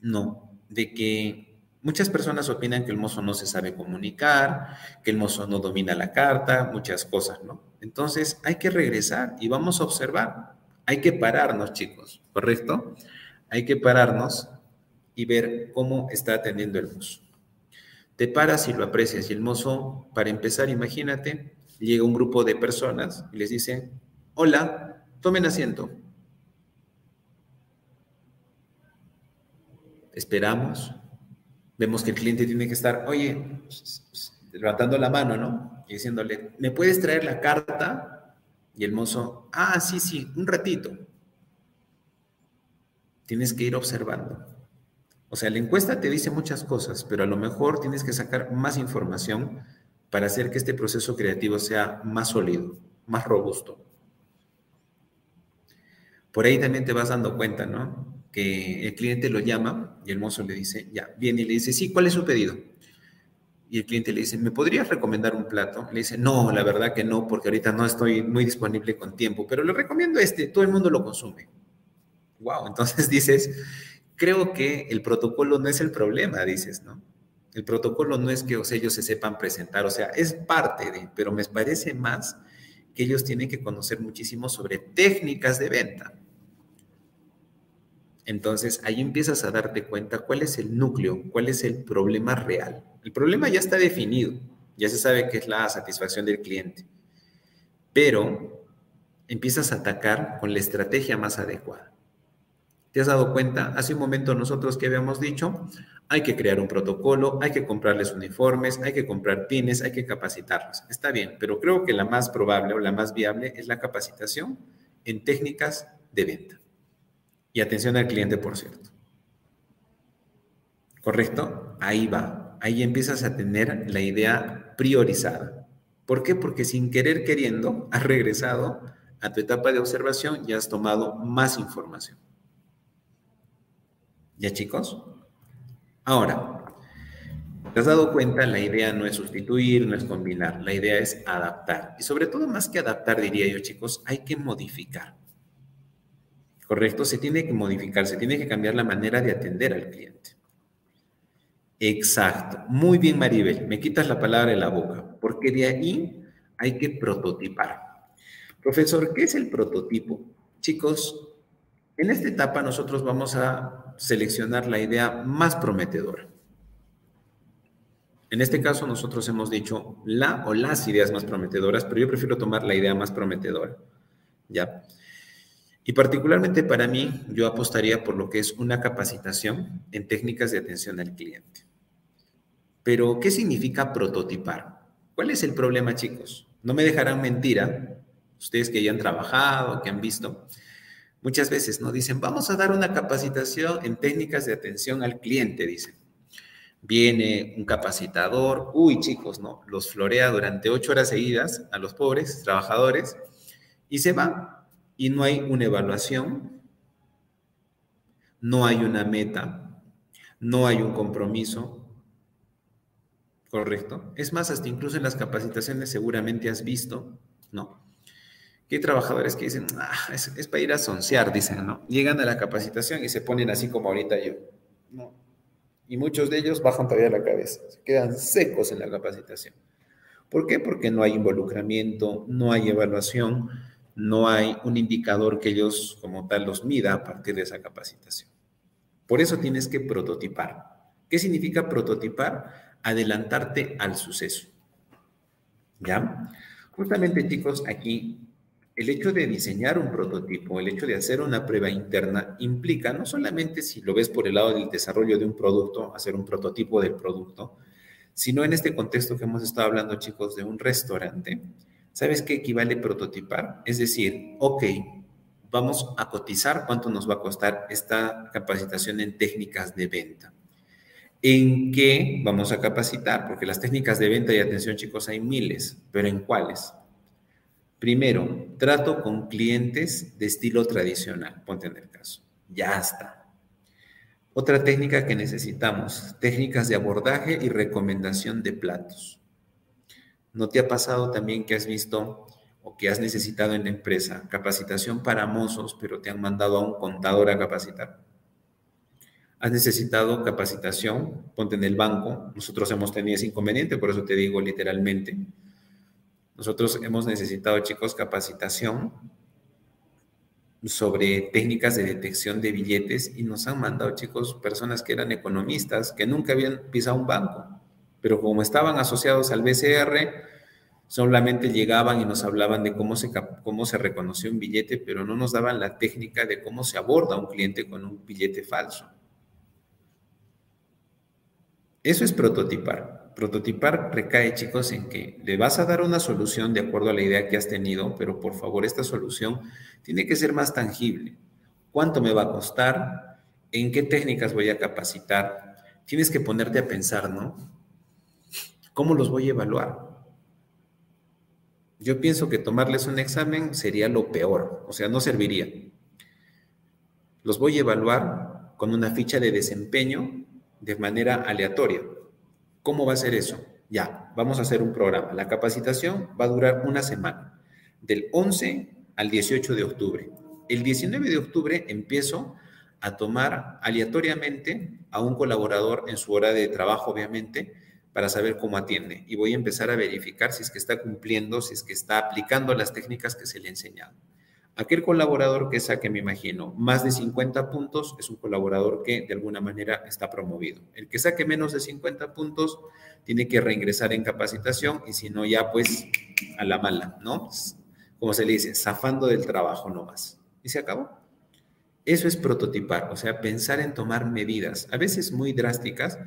no, de que Muchas personas opinan que el mozo no se sabe comunicar, que el mozo no domina la carta, muchas cosas, ¿no? Entonces hay que regresar y vamos a observar. Hay que pararnos, chicos, ¿correcto? Hay que pararnos y ver cómo está atendiendo el mozo. Te paras y lo aprecias. Y el mozo, para empezar, imagínate, llega un grupo de personas y les dice, hola, tomen asiento. Esperamos. Vemos que el cliente tiene que estar, oye, levantando la mano, ¿no? Y diciéndole, ¿me puedes traer la carta? Y el mozo, ah, sí, sí, un ratito. Tienes que ir observando. O sea, la encuesta te dice muchas cosas, pero a lo mejor tienes que sacar más información para hacer que este proceso creativo sea más sólido, más robusto. Por ahí también te vas dando cuenta, ¿no? Que el cliente lo llama y el mozo le dice, ya, viene y le dice, sí, ¿cuál es su pedido? Y el cliente le dice, ¿me podrías recomendar un plato? Le dice, no, la verdad que no, porque ahorita no estoy muy disponible con tiempo, pero le recomiendo este, todo el mundo lo consume. Wow, entonces dices, creo que el protocolo no es el problema, dices, ¿no? El protocolo no es que ellos se sepan presentar, o sea, es parte de, pero me parece más que ellos tienen que conocer muchísimo sobre técnicas de venta. Entonces, ahí empiezas a darte cuenta cuál es el núcleo, cuál es el problema real. El problema ya está definido, ya se sabe que es la satisfacción del cliente, pero empiezas a atacar con la estrategia más adecuada. ¿Te has dado cuenta? Hace un momento nosotros que habíamos dicho, hay que crear un protocolo, hay que comprarles uniformes, hay que comprar pines, hay que capacitarlos. Está bien, pero creo que la más probable o la más viable es la capacitación en técnicas de venta. Y atención al cliente, por cierto. ¿Correcto? Ahí va. Ahí empiezas a tener la idea priorizada. ¿Por qué? Porque sin querer queriendo has regresado a tu etapa de observación y has tomado más información. ¿Ya chicos? Ahora, ¿te has dado cuenta? La idea no es sustituir, no es combinar, la idea es adaptar. Y sobre todo, más que adaptar, diría yo, chicos, hay que modificar. ¿Correcto? Se tiene que modificar, se tiene que cambiar la manera de atender al cliente. Exacto. Muy bien, Maribel. Me quitas la palabra de la boca, porque de ahí hay que prototipar. Profesor, ¿qué es el prototipo? Chicos, en esta etapa nosotros vamos a seleccionar la idea más prometedora. En este caso nosotros hemos dicho la o las ideas más prometedoras, pero yo prefiero tomar la idea más prometedora. ¿Ya? Y particularmente para mí, yo apostaría por lo que es una capacitación en técnicas de atención al cliente. Pero, ¿qué significa prototipar? ¿Cuál es el problema, chicos? No me dejarán mentira, ustedes que ya han trabajado, que han visto, Muchas veces nos dicen, vamos a dar una capacitación en técnicas de atención al cliente, dicen. Viene un capacitador, uy chicos, ¿no? Los florea durante ocho horas seguidas a los pobres trabajadores y se va. Y no hay una evaluación, no hay una meta, no hay un compromiso, ¿correcto? Es más, hasta incluso en las capacitaciones seguramente has visto, ¿no? hay trabajadores que dicen, ah, es, para ir a soncear, dicen, ¿no? Llegan a la capacitación y se ponen así como ahorita yo. ¿no? Y muchos de ellos bajan todavía la cabeza, se quedan secos en la capacitación. ¿Por qué? Porque no hay involucramiento, no hay evaluación, no hay un indicador que ellos como tal los mida a partir de esa capacitación. Por eso tienes que prototipar. ¿Qué significa prototipar? Adelantarte al suceso. ¿Ya? Justamente, chicos, aquí el hecho de diseñar un prototipo, el hecho de hacer una prueba interna, implica no solamente si lo ves por el lado del desarrollo de un producto, hacer un prototipo del producto, sino en este contexto que hemos estado hablando, chicos, de un restaurante. ¿Sabes qué equivale prototipar? Es decir, ok, vamos a cotizar cuánto nos va a costar esta capacitación en técnicas de venta. ¿En qué vamos a capacitar? Porque las técnicas de venta y atención, chicos, hay miles, pero ¿en cuáles? Primero, trato con clientes de estilo tradicional, ponte en el caso. Ya está. Otra técnica que necesitamos, técnicas de abordaje y recomendación de platos. ¿No te ha pasado también que has visto o que has necesitado en la empresa capacitación para mozos, pero te han mandado a un contador a capacitar? has necesitado capacitación, ponte en el banco. Nosotros hemos tenido ese inconveniente, por eso te digo literalmente. Nosotros hemos necesitado, chicos, capacitación sobre técnicas de detección de billetes y nos han mandado, chicos, personas que eran economistas, que nunca habían pisado un banco, pero como estaban asociados al BCR, solamente llegaban y nos hablaban de cómo se, cómo se reconoció un billete, pero no nos daban la técnica de cómo se aborda un cliente con un billete falso. Eso es prototipar. Prototipar recae, chicos, en que le vas a dar una solución de acuerdo a la idea que has tenido, pero por favor esta solución tiene que ser más tangible. ¿Cuánto me va a costar? ¿En qué técnicas voy a capacitar? Tienes que ponerte a pensar, ¿no? ¿Cómo los voy a evaluar? Yo pienso que tomarles un examen sería lo peor, o sea, no serviría. Los voy a evaluar con una ficha de desempeño de manera aleatoria. ¿Cómo va a ser eso? Ya, vamos a hacer un programa. La capacitación va a durar una semana, del 11 al 18 de octubre. El 19 de octubre empiezo a tomar aleatoriamente a un colaborador en su hora de trabajo, obviamente, para saber cómo atiende. Y voy a empezar a verificar si es que está cumpliendo, si es que está aplicando las técnicas que se le ha enseñado. Aquel colaborador que saque, me imagino, más de 50 puntos es un colaborador que de alguna manera está promovido. El que saque menos de 50 puntos tiene que reingresar en capacitación y si no, ya pues a la mala, ¿no? Como se le dice, zafando del trabajo nomás. Y se acabó. Eso es prototipar, o sea, pensar en tomar medidas, a veces muy drásticas,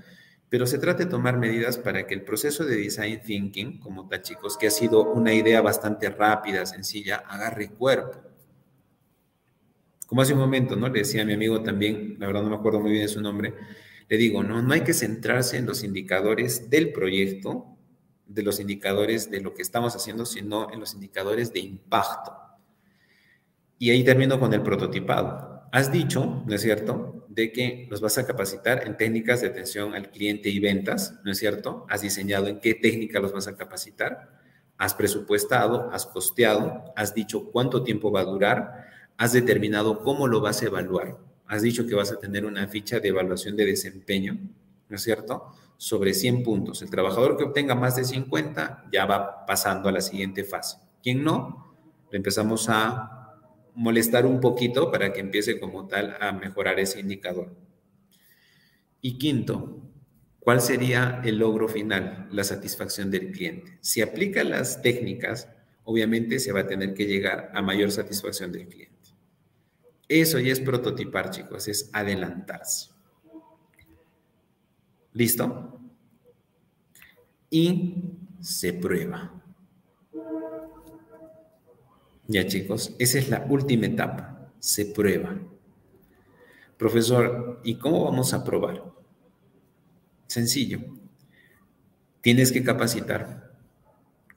pero se trata de tomar medidas para que el proceso de design thinking, como tal chicos, que ha sido una idea bastante rápida, sencilla, agarre cuerpo como hace un momento, ¿no? Le decía a mi amigo también, la verdad no me acuerdo muy bien de su nombre, le digo, no, no hay que centrarse en los indicadores del proyecto, de los indicadores de lo que estamos haciendo, sino en los indicadores de impacto. Y ahí termino con el prototipado. Has dicho, ¿no es cierto?, de que los vas a capacitar en técnicas de atención al cliente y ventas, ¿no es cierto? Has diseñado en qué técnica los vas a capacitar, has presupuestado, has costeado, has dicho cuánto tiempo va a durar, has determinado cómo lo vas a evaluar. Has dicho que vas a tener una ficha de evaluación de desempeño, ¿no es cierto? Sobre 100 puntos. El trabajador que obtenga más de 50 ya va pasando a la siguiente fase. Quien no, empezamos a molestar un poquito para que empiece como tal a mejorar ese indicador. Y quinto, ¿cuál sería el logro final? La satisfacción del cliente. Si aplica las técnicas, obviamente se va a tener que llegar a mayor satisfacción del cliente. Eso ya es prototipar, chicos, es adelantarse. ¿Listo? Y se prueba. Ya, chicos, esa es la última etapa. Se prueba. Profesor, ¿y cómo vamos a probar? Sencillo. Tienes que capacitar,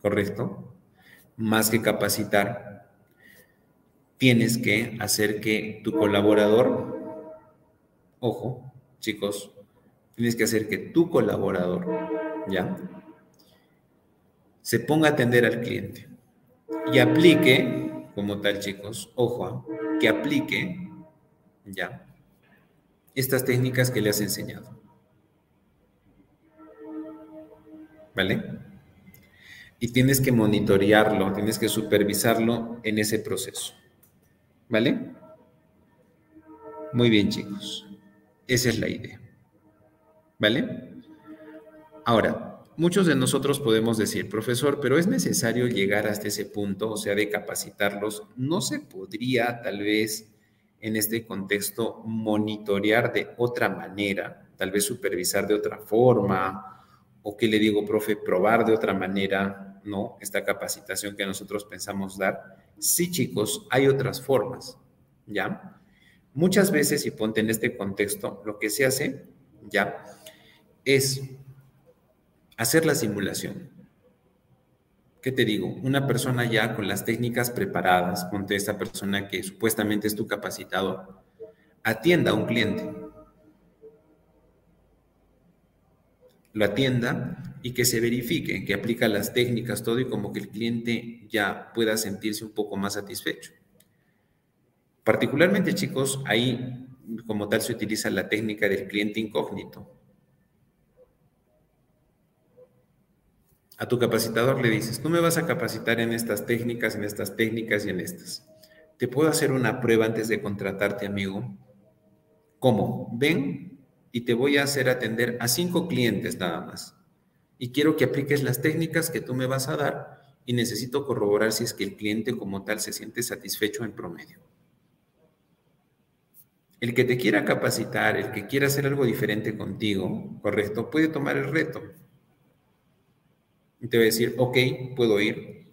¿correcto? Más que capacitar, tienes que hacer que tu colaborador, ojo, chicos, tienes que hacer que tu colaborador, ¿ya? Se ponga a atender al cliente y aplique, como tal, chicos, ojo, que aplique, ¿ya? Estas técnicas que le has enseñado. ¿Vale? Y tienes que monitorearlo, tienes que supervisarlo en ese proceso. ¿Vale? Muy bien, chicos. Esa es la idea. ¿Vale? Ahora, muchos de nosotros podemos decir, profesor, pero es necesario llegar hasta ese punto, o sea, de capacitarlos. ¿No se podría tal vez en este contexto monitorear de otra manera, tal vez supervisar de otra forma, o qué le digo, profe, probar de otra manera, ¿no? Esta capacitación que nosotros pensamos dar. Sí, chicos, hay otras formas, ¿ya? Muchas veces, y ponte en este contexto, lo que se hace, ¿ya? Es hacer la simulación. ¿Qué te digo? Una persona ya con las técnicas preparadas, ponte esta persona que supuestamente es tu capacitador, atienda a un cliente. Lo atienda y que se verifique que aplica las técnicas, todo y como que el cliente ya pueda sentirse un poco más satisfecho. Particularmente, chicos, ahí como tal se utiliza la técnica del cliente incógnito. A tu capacitador le dices, tú me vas a capacitar en estas técnicas, en estas técnicas y en estas. ¿Te puedo hacer una prueba antes de contratarte, amigo? ¿Cómo? Ven y te voy a hacer atender a cinco clientes nada más. Y quiero que apliques las técnicas que tú me vas a dar y necesito corroborar si es que el cliente como tal se siente satisfecho en promedio. El que te quiera capacitar, el que quiera hacer algo diferente contigo, correcto, puede tomar el reto. Y te va a decir, ok, puedo ir.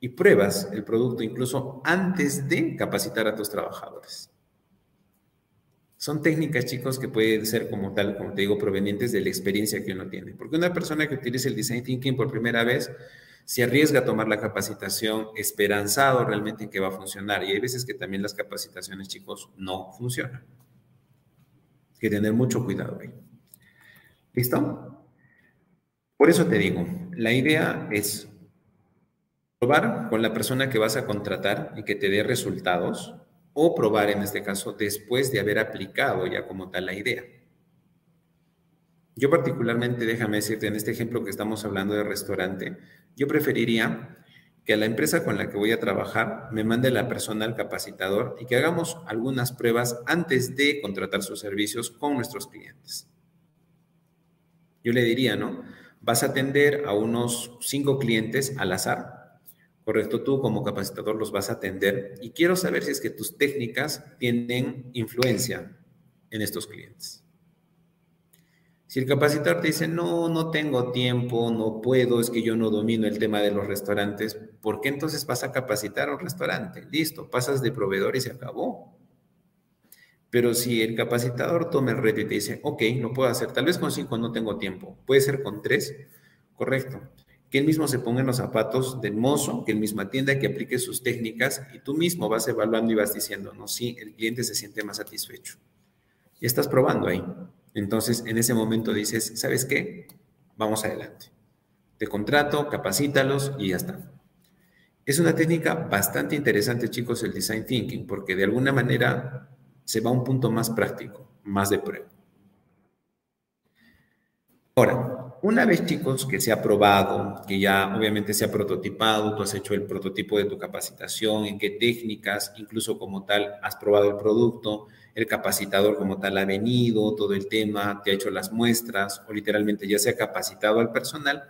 Y pruebas el producto incluso antes de capacitar a tus trabajadores. Son técnicas, chicos, que pueden ser como tal, como te digo, provenientes de la experiencia que uno tiene. Porque una persona que utiliza el design thinking por primera vez se arriesga a tomar la capacitación esperanzado realmente en que va a funcionar. Y hay veces que también las capacitaciones, chicos, no funcionan. Hay que tener mucho cuidado ahí. ¿Listo? Por eso te digo, la idea es probar con la persona que vas a contratar y que te dé resultados o probar en este caso después de haber aplicado ya como tal la idea. Yo particularmente, déjame decirte, en este ejemplo que estamos hablando de restaurante, yo preferiría que la empresa con la que voy a trabajar me mande la persona al capacitador y que hagamos algunas pruebas antes de contratar sus servicios con nuestros clientes. Yo le diría, ¿no? Vas a atender a unos cinco clientes al azar. Correcto, tú como capacitador los vas a atender y quiero saber si es que tus técnicas tienen influencia en estos clientes. Si el capacitador te dice, no, no tengo tiempo, no puedo, es que yo no domino el tema de los restaurantes, ¿por qué entonces vas a capacitar a un restaurante? Listo, pasas de proveedor y se acabó. Pero si el capacitador toma el reto y te dice, ok, lo puedo hacer, tal vez con cinco no tengo tiempo, puede ser con tres, correcto. Que él mismo se ponga en los zapatos del mozo, que él mismo atienda, que aplique sus técnicas y tú mismo vas evaluando y vas diciendo, no, sí, el cliente se siente más satisfecho. Y estás probando ahí. Entonces, en ese momento dices, ¿sabes qué? Vamos adelante. Te contrato, capacítalos y ya está. Es una técnica bastante interesante, chicos, el design thinking, porque de alguna manera se va a un punto más práctico, más de prueba. Ahora, una vez, chicos, que se ha probado, que ya obviamente se ha prototipado, tú has hecho el prototipo de tu capacitación, en qué técnicas, incluso como tal, has probado el producto, el capacitador como tal ha venido, todo el tema, te ha hecho las muestras o literalmente ya se ha capacitado al personal,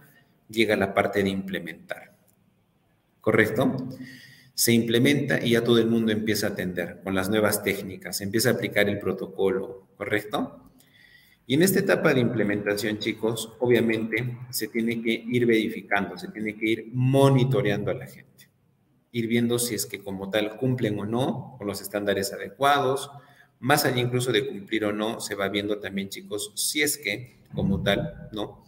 llega la parte de implementar. ¿Correcto? Se implementa y ya todo el mundo empieza a atender con las nuevas técnicas, empieza a aplicar el protocolo, ¿correcto? Y en esta etapa de implementación, chicos, obviamente se tiene que ir verificando, se tiene que ir monitoreando a la gente, ir viendo si es que como tal cumplen o no con los estándares adecuados, más allá incluso de cumplir o no, se va viendo también, chicos, si es que, como tal, ¿no?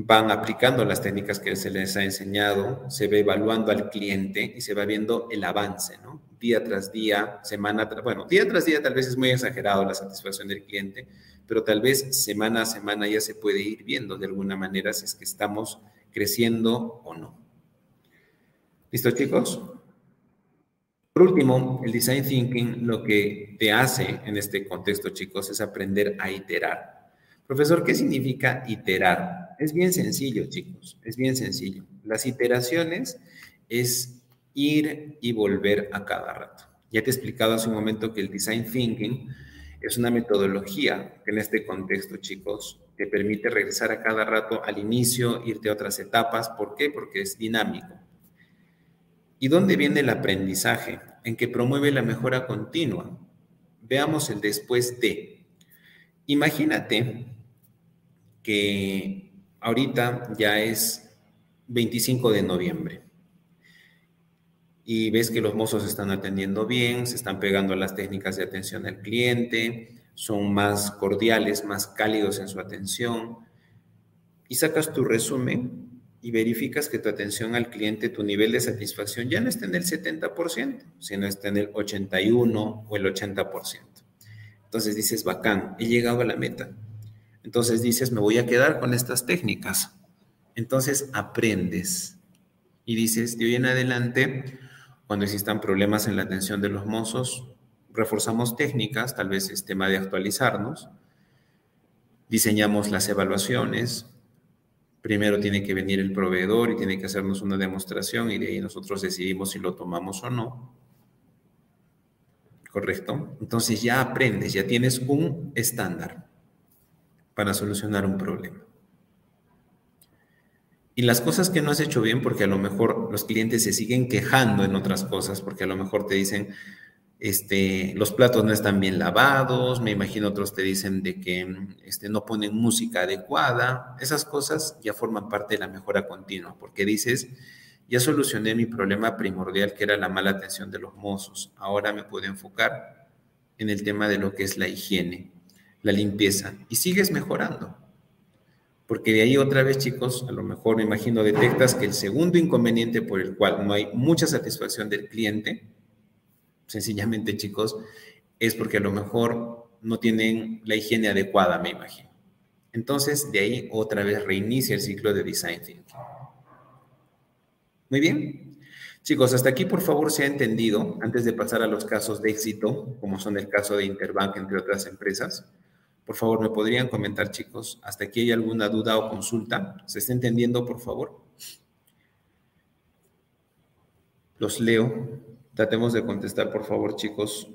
Van aplicando las técnicas que se les ha enseñado, se va evaluando al cliente y se va viendo el avance, ¿no? Día tras día, semana tras, bueno, día tras día tal vez es muy exagerado la satisfacción del cliente, pero tal vez semana a semana ya se puede ir viendo de alguna manera si es que estamos creciendo o no. ¿Listo, chicos? Por último, el design thinking lo que te hace en este contexto, chicos, es aprender a iterar. Profesor, ¿qué significa iterar? Es bien sencillo, chicos, es bien sencillo. Las iteraciones es ir y volver a cada rato. Ya te he explicado hace un momento que el design thinking es una metodología en este contexto, chicos, te permite regresar a cada rato al inicio, irte a otras etapas. ¿Por qué? Porque es dinámico. ¿Y dónde viene el aprendizaje? En que promueve la mejora continua. Veamos el después de. Imagínate que ahorita ya es 25 de noviembre y ves que los mozos están atendiendo bien, se están pegando a las técnicas de atención al cliente, son más cordiales, más cálidos en su atención y sacas tu resumen y verificas que tu atención al cliente, tu nivel de satisfacción ya no está en el 70%, sino está en el 81 o el 80%. Entonces dices, bacán, he llegado a la meta. Entonces dices, me voy a quedar con estas técnicas. Entonces aprendes y dices, de hoy en adelante, cuando existan problemas en la atención de los mozos, reforzamos técnicas, tal vez es tema de actualizarnos, diseñamos las evaluaciones, primero tiene que venir el proveedor y tiene que hacernos una demostración y de ahí nosotros decidimos si lo tomamos o no. ¿Correcto? Entonces ya aprendes, ya tienes un estándar para solucionar un problema. Y las cosas que no has hecho bien, porque a lo mejor los clientes se siguen quejando en otras cosas, porque a lo mejor te dicen, este, los platos no están bien lavados, me imagino otros te dicen de que este, no ponen música adecuada, esas cosas ya forman parte de la mejora continua, porque dices, ya solucioné mi problema primordial que era la mala atención de los mozos, ahora me puedo enfocar en el tema de lo que es la higiene, la limpieza, y sigues mejorando. Porque de ahí otra vez, chicos, a lo mejor me imagino detectas que el segundo inconveniente por el cual no hay mucha satisfacción del cliente, sencillamente, chicos, es porque a lo mejor no tienen la higiene adecuada, me imagino. Entonces, de ahí otra vez reinicia el ciclo de Design Thinking. Muy bien. Chicos, hasta aquí por favor se ha entendido, antes de pasar a los casos de éxito, como son el caso de Interbank, entre otras empresas. Por favor, ¿me podrían comentar, chicos? ¿Hasta aquí hay alguna duda o consulta? ¿Se está entendiendo, por favor? Los leo. Tratemos de contestar, por favor, chicos.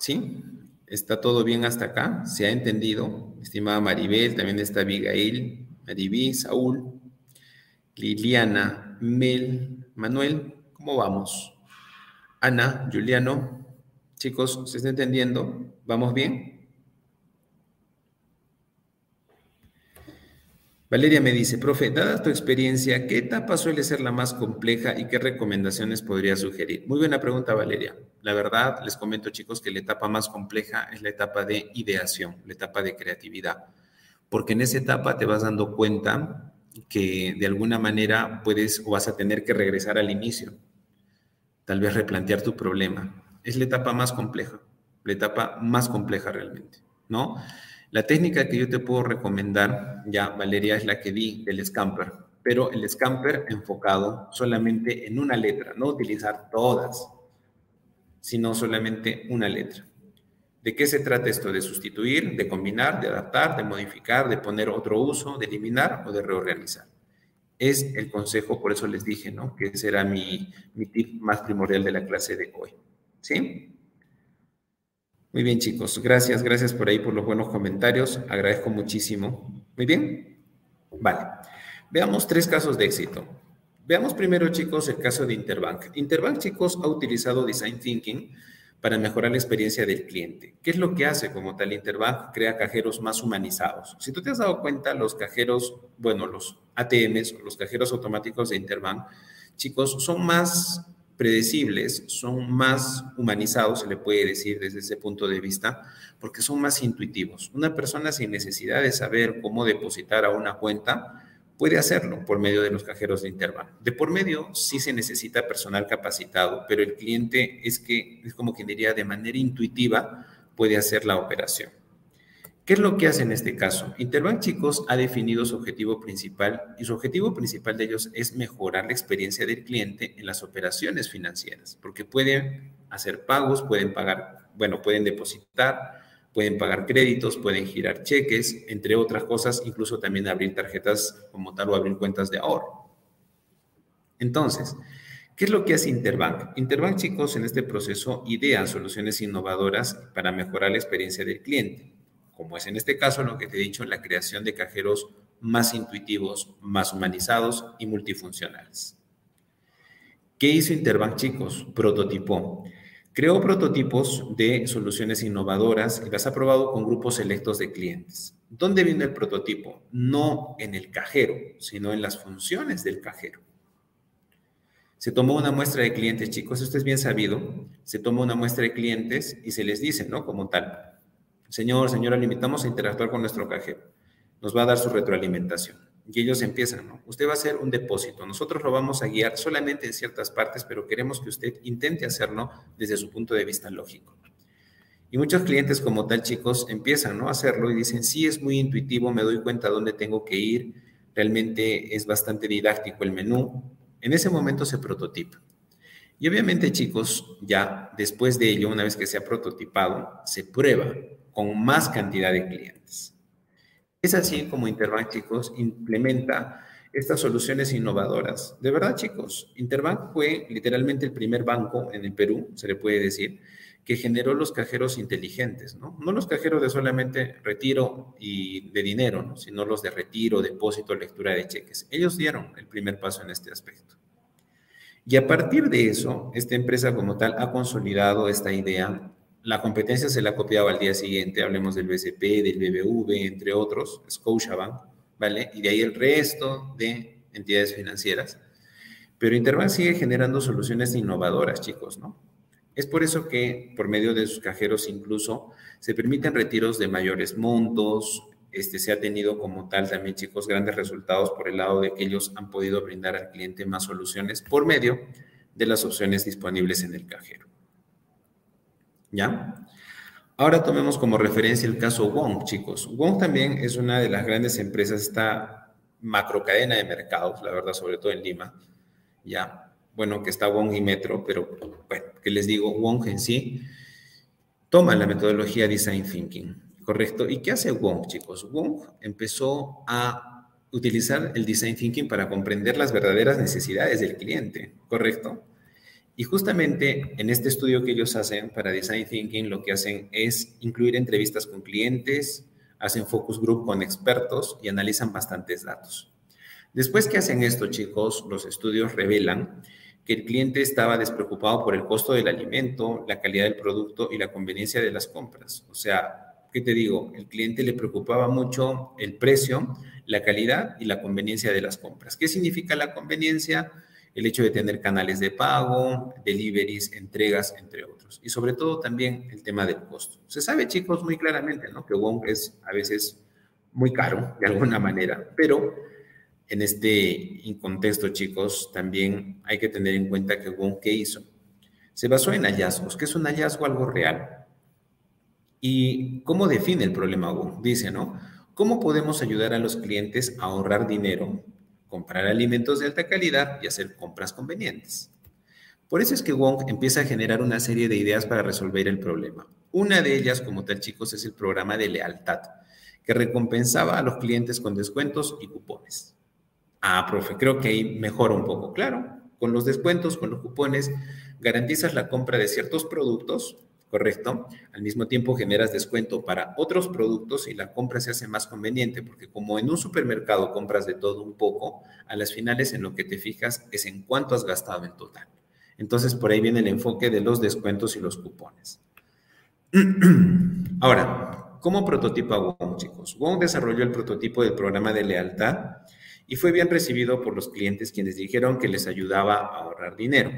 ¿Sí? ¿Está todo bien hasta acá? ¿Se ha entendido? Estimada Maribel, también está Abigail, Maribí, Saúl, Liliana, Mel, Manuel, ¿cómo vamos? Ana, Juliano, chicos, ¿se está entendiendo? ¿Vamos bien? Valeria me dice, profe, dada tu experiencia, ¿qué etapa suele ser la más compleja y qué recomendaciones podría sugerir? Muy buena pregunta, Valeria. La verdad, les comento, chicos, que la etapa más compleja es la etapa de ideación, la etapa de creatividad, porque en esa etapa te vas dando cuenta que de alguna manera puedes o vas a tener que regresar al inicio, tal vez replantear tu problema. Es la etapa más compleja, la etapa más compleja realmente, ¿no? La técnica que yo te puedo recomendar, ya Valeria, es la que di del scamper, pero el scamper enfocado solamente en una letra, no utilizar todas, sino solamente una letra. ¿De qué se trata esto? ¿De sustituir, de combinar, de adaptar, de modificar, de poner otro uso, de eliminar o de reorganizar? Es el consejo, por eso les dije, ¿no? Que ese era mi, mi tip más primordial de la clase de hoy. ¿Sí? Muy bien, chicos. Gracias, gracias por ahí, por los buenos comentarios. Agradezco muchísimo. Muy bien. Vale. Veamos tres casos de éxito. Veamos primero, chicos, el caso de Interbank. Interbank, chicos, ha utilizado Design Thinking para mejorar la experiencia del cliente. ¿Qué es lo que hace como tal Interbank? Crea cajeros más humanizados. Si tú te has dado cuenta, los cajeros, bueno, los ATMs, los cajeros automáticos de Interbank, chicos, son más predecibles, son más humanizados, se le puede decir desde ese punto de vista, porque son más intuitivos. Una persona sin necesidad de saber cómo depositar a una cuenta puede hacerlo por medio de los cajeros de intervalo. De por medio sí se necesita personal capacitado, pero el cliente es que es como quien diría de manera intuitiva puede hacer la operación. ¿Qué es lo que hace en este caso? Interbank, chicos, ha definido su objetivo principal y su objetivo principal de ellos es mejorar la experiencia del cliente en las operaciones financieras, porque pueden hacer pagos, pueden pagar, bueno, pueden depositar, pueden pagar créditos, pueden girar cheques, entre otras cosas, incluso también abrir tarjetas como tal o abrir cuentas de ahorro. Entonces, ¿Qué es lo que hace Interbank? Interbank, chicos, en este proceso idea soluciones innovadoras para mejorar la experiencia del cliente como es en este caso lo que te he dicho, la creación de cajeros más intuitivos, más humanizados y multifuncionales. ¿Qué hizo Interbank, chicos? Prototipó. Creó prototipos de soluciones innovadoras y las ha probado con grupos selectos de clientes. ¿Dónde viene el prototipo? No en el cajero, sino en las funciones del cajero. Se tomó una muestra de clientes, chicos, esto es bien sabido. Se tomó una muestra de clientes y se les dice, ¿no? Como tal, Señor, señora, le invitamos a interactuar con nuestro cajero. Nos va a dar su retroalimentación. Y ellos empiezan, ¿no? Usted va a hacer un depósito. Nosotros lo vamos a guiar solamente en ciertas partes, pero queremos que usted intente hacerlo desde su punto de vista lógico. Y muchos clientes como tal, chicos, empiezan ¿no? a hacerlo y dicen, sí, es muy intuitivo, me doy cuenta dónde tengo que ir, realmente es bastante didáctico el menú. En ese momento se prototipa. Y obviamente, chicos, ya después de ello, una vez que se ha prototipado, se prueba con más cantidad de clientes. Es así como Interbank, chicos, implementa estas soluciones innovadoras. De verdad, chicos, Interbank fue literalmente el primer banco en el Perú, se le puede decir, que generó los cajeros inteligentes, ¿no? No los cajeros de solamente retiro y de dinero, ¿no? sino los de retiro, depósito, lectura de cheques. Ellos dieron el primer paso en este aspecto. Y a partir de eso, esta empresa como tal ha consolidado esta idea. La competencia se la ha copiado al día siguiente, hablemos del BCP, del BBV, entre otros, Scotiabank, ¿vale? Y de ahí el resto de entidades financieras. Pero Interbank sigue generando soluciones innovadoras, chicos, ¿no? Es por eso que por medio de sus cajeros incluso se permiten retiros de mayores montos, este, se ha tenido como tal también, chicos, grandes resultados por el lado de que ellos han podido brindar al cliente más soluciones por medio de las opciones disponibles en el cajero. ¿Ya? Ahora tomemos como referencia el caso Wong, chicos. Wong también es una de las grandes empresas, esta macrocadena de mercados, la verdad, sobre todo en Lima. Ya, bueno, que está Wong y Metro, pero bueno, que les digo, Wong en sí toma la metodología Design Thinking Correcto. ¿Y qué hace Wong, chicos? Wong empezó a utilizar el design thinking para comprender las verdaderas necesidades del cliente, ¿correcto? Y justamente en este estudio que ellos hacen para design thinking, lo que hacen es incluir entrevistas con clientes, hacen focus group con expertos y analizan bastantes datos. Después que hacen esto, chicos, los estudios revelan que el cliente estaba despreocupado por el costo del alimento, la calidad del producto y la conveniencia de las compras. O sea, ¿qué te digo? El cliente le preocupaba mucho el precio, la calidad y la conveniencia de las compras. ¿Qué significa la conveniencia? El hecho de tener canales de pago, deliveries, entregas, entre otros. Y sobre todo también el tema del costo. Se sabe, chicos, muy claramente, ¿no? Que Wong es a veces muy caro, de alguna manera, pero en este contexto, chicos, también hay que tener en cuenta que Wong, ¿qué hizo? Se basó en hallazgos. ¿Qué es un hallazgo? Algo real ¿Y cómo define el problema Wong? Dice, ¿no? ¿Cómo podemos ayudar a los clientes a ahorrar dinero, comprar alimentos de alta calidad y hacer compras convenientes? Por eso es que Wong empieza a generar una serie de ideas para resolver el problema. Una de ellas, como tal chicos, es el programa de lealtad, que recompensaba a los clientes con descuentos y cupones. Ah, profe, creo que ahí mejora un poco. Claro, con los descuentos, con los cupones, garantizas la compra de ciertos productos ¿correcto? Al mismo tiempo generas descuento para otros productos y la compra se hace más conveniente porque como en un supermercado compras de todo un poco, a las finales en lo que te fijas es en cuánto has gastado en total. Entonces por ahí viene el enfoque de los descuentos y los cupones. Ahora, ¿cómo prototipa Wong, chicos? Wong desarrolló el prototipo del programa de lealtad y fue bien recibido por los clientes quienes dijeron que les ayudaba a ahorrar dinero.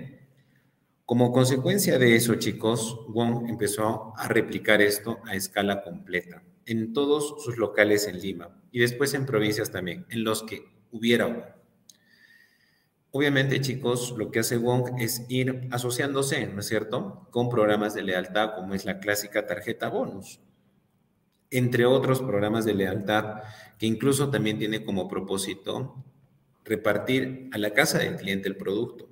Como consecuencia de eso, chicos, Wong empezó a replicar esto a escala completa en todos sus locales en Lima y después en provincias también, en los que hubiera Wong. Obviamente, chicos, lo que hace Wong es ir asociándose, ¿no es cierto?, con programas de lealtad como es la clásica tarjeta bonus, entre otros programas de lealtad que incluso también tiene como propósito repartir a la casa del cliente el producto,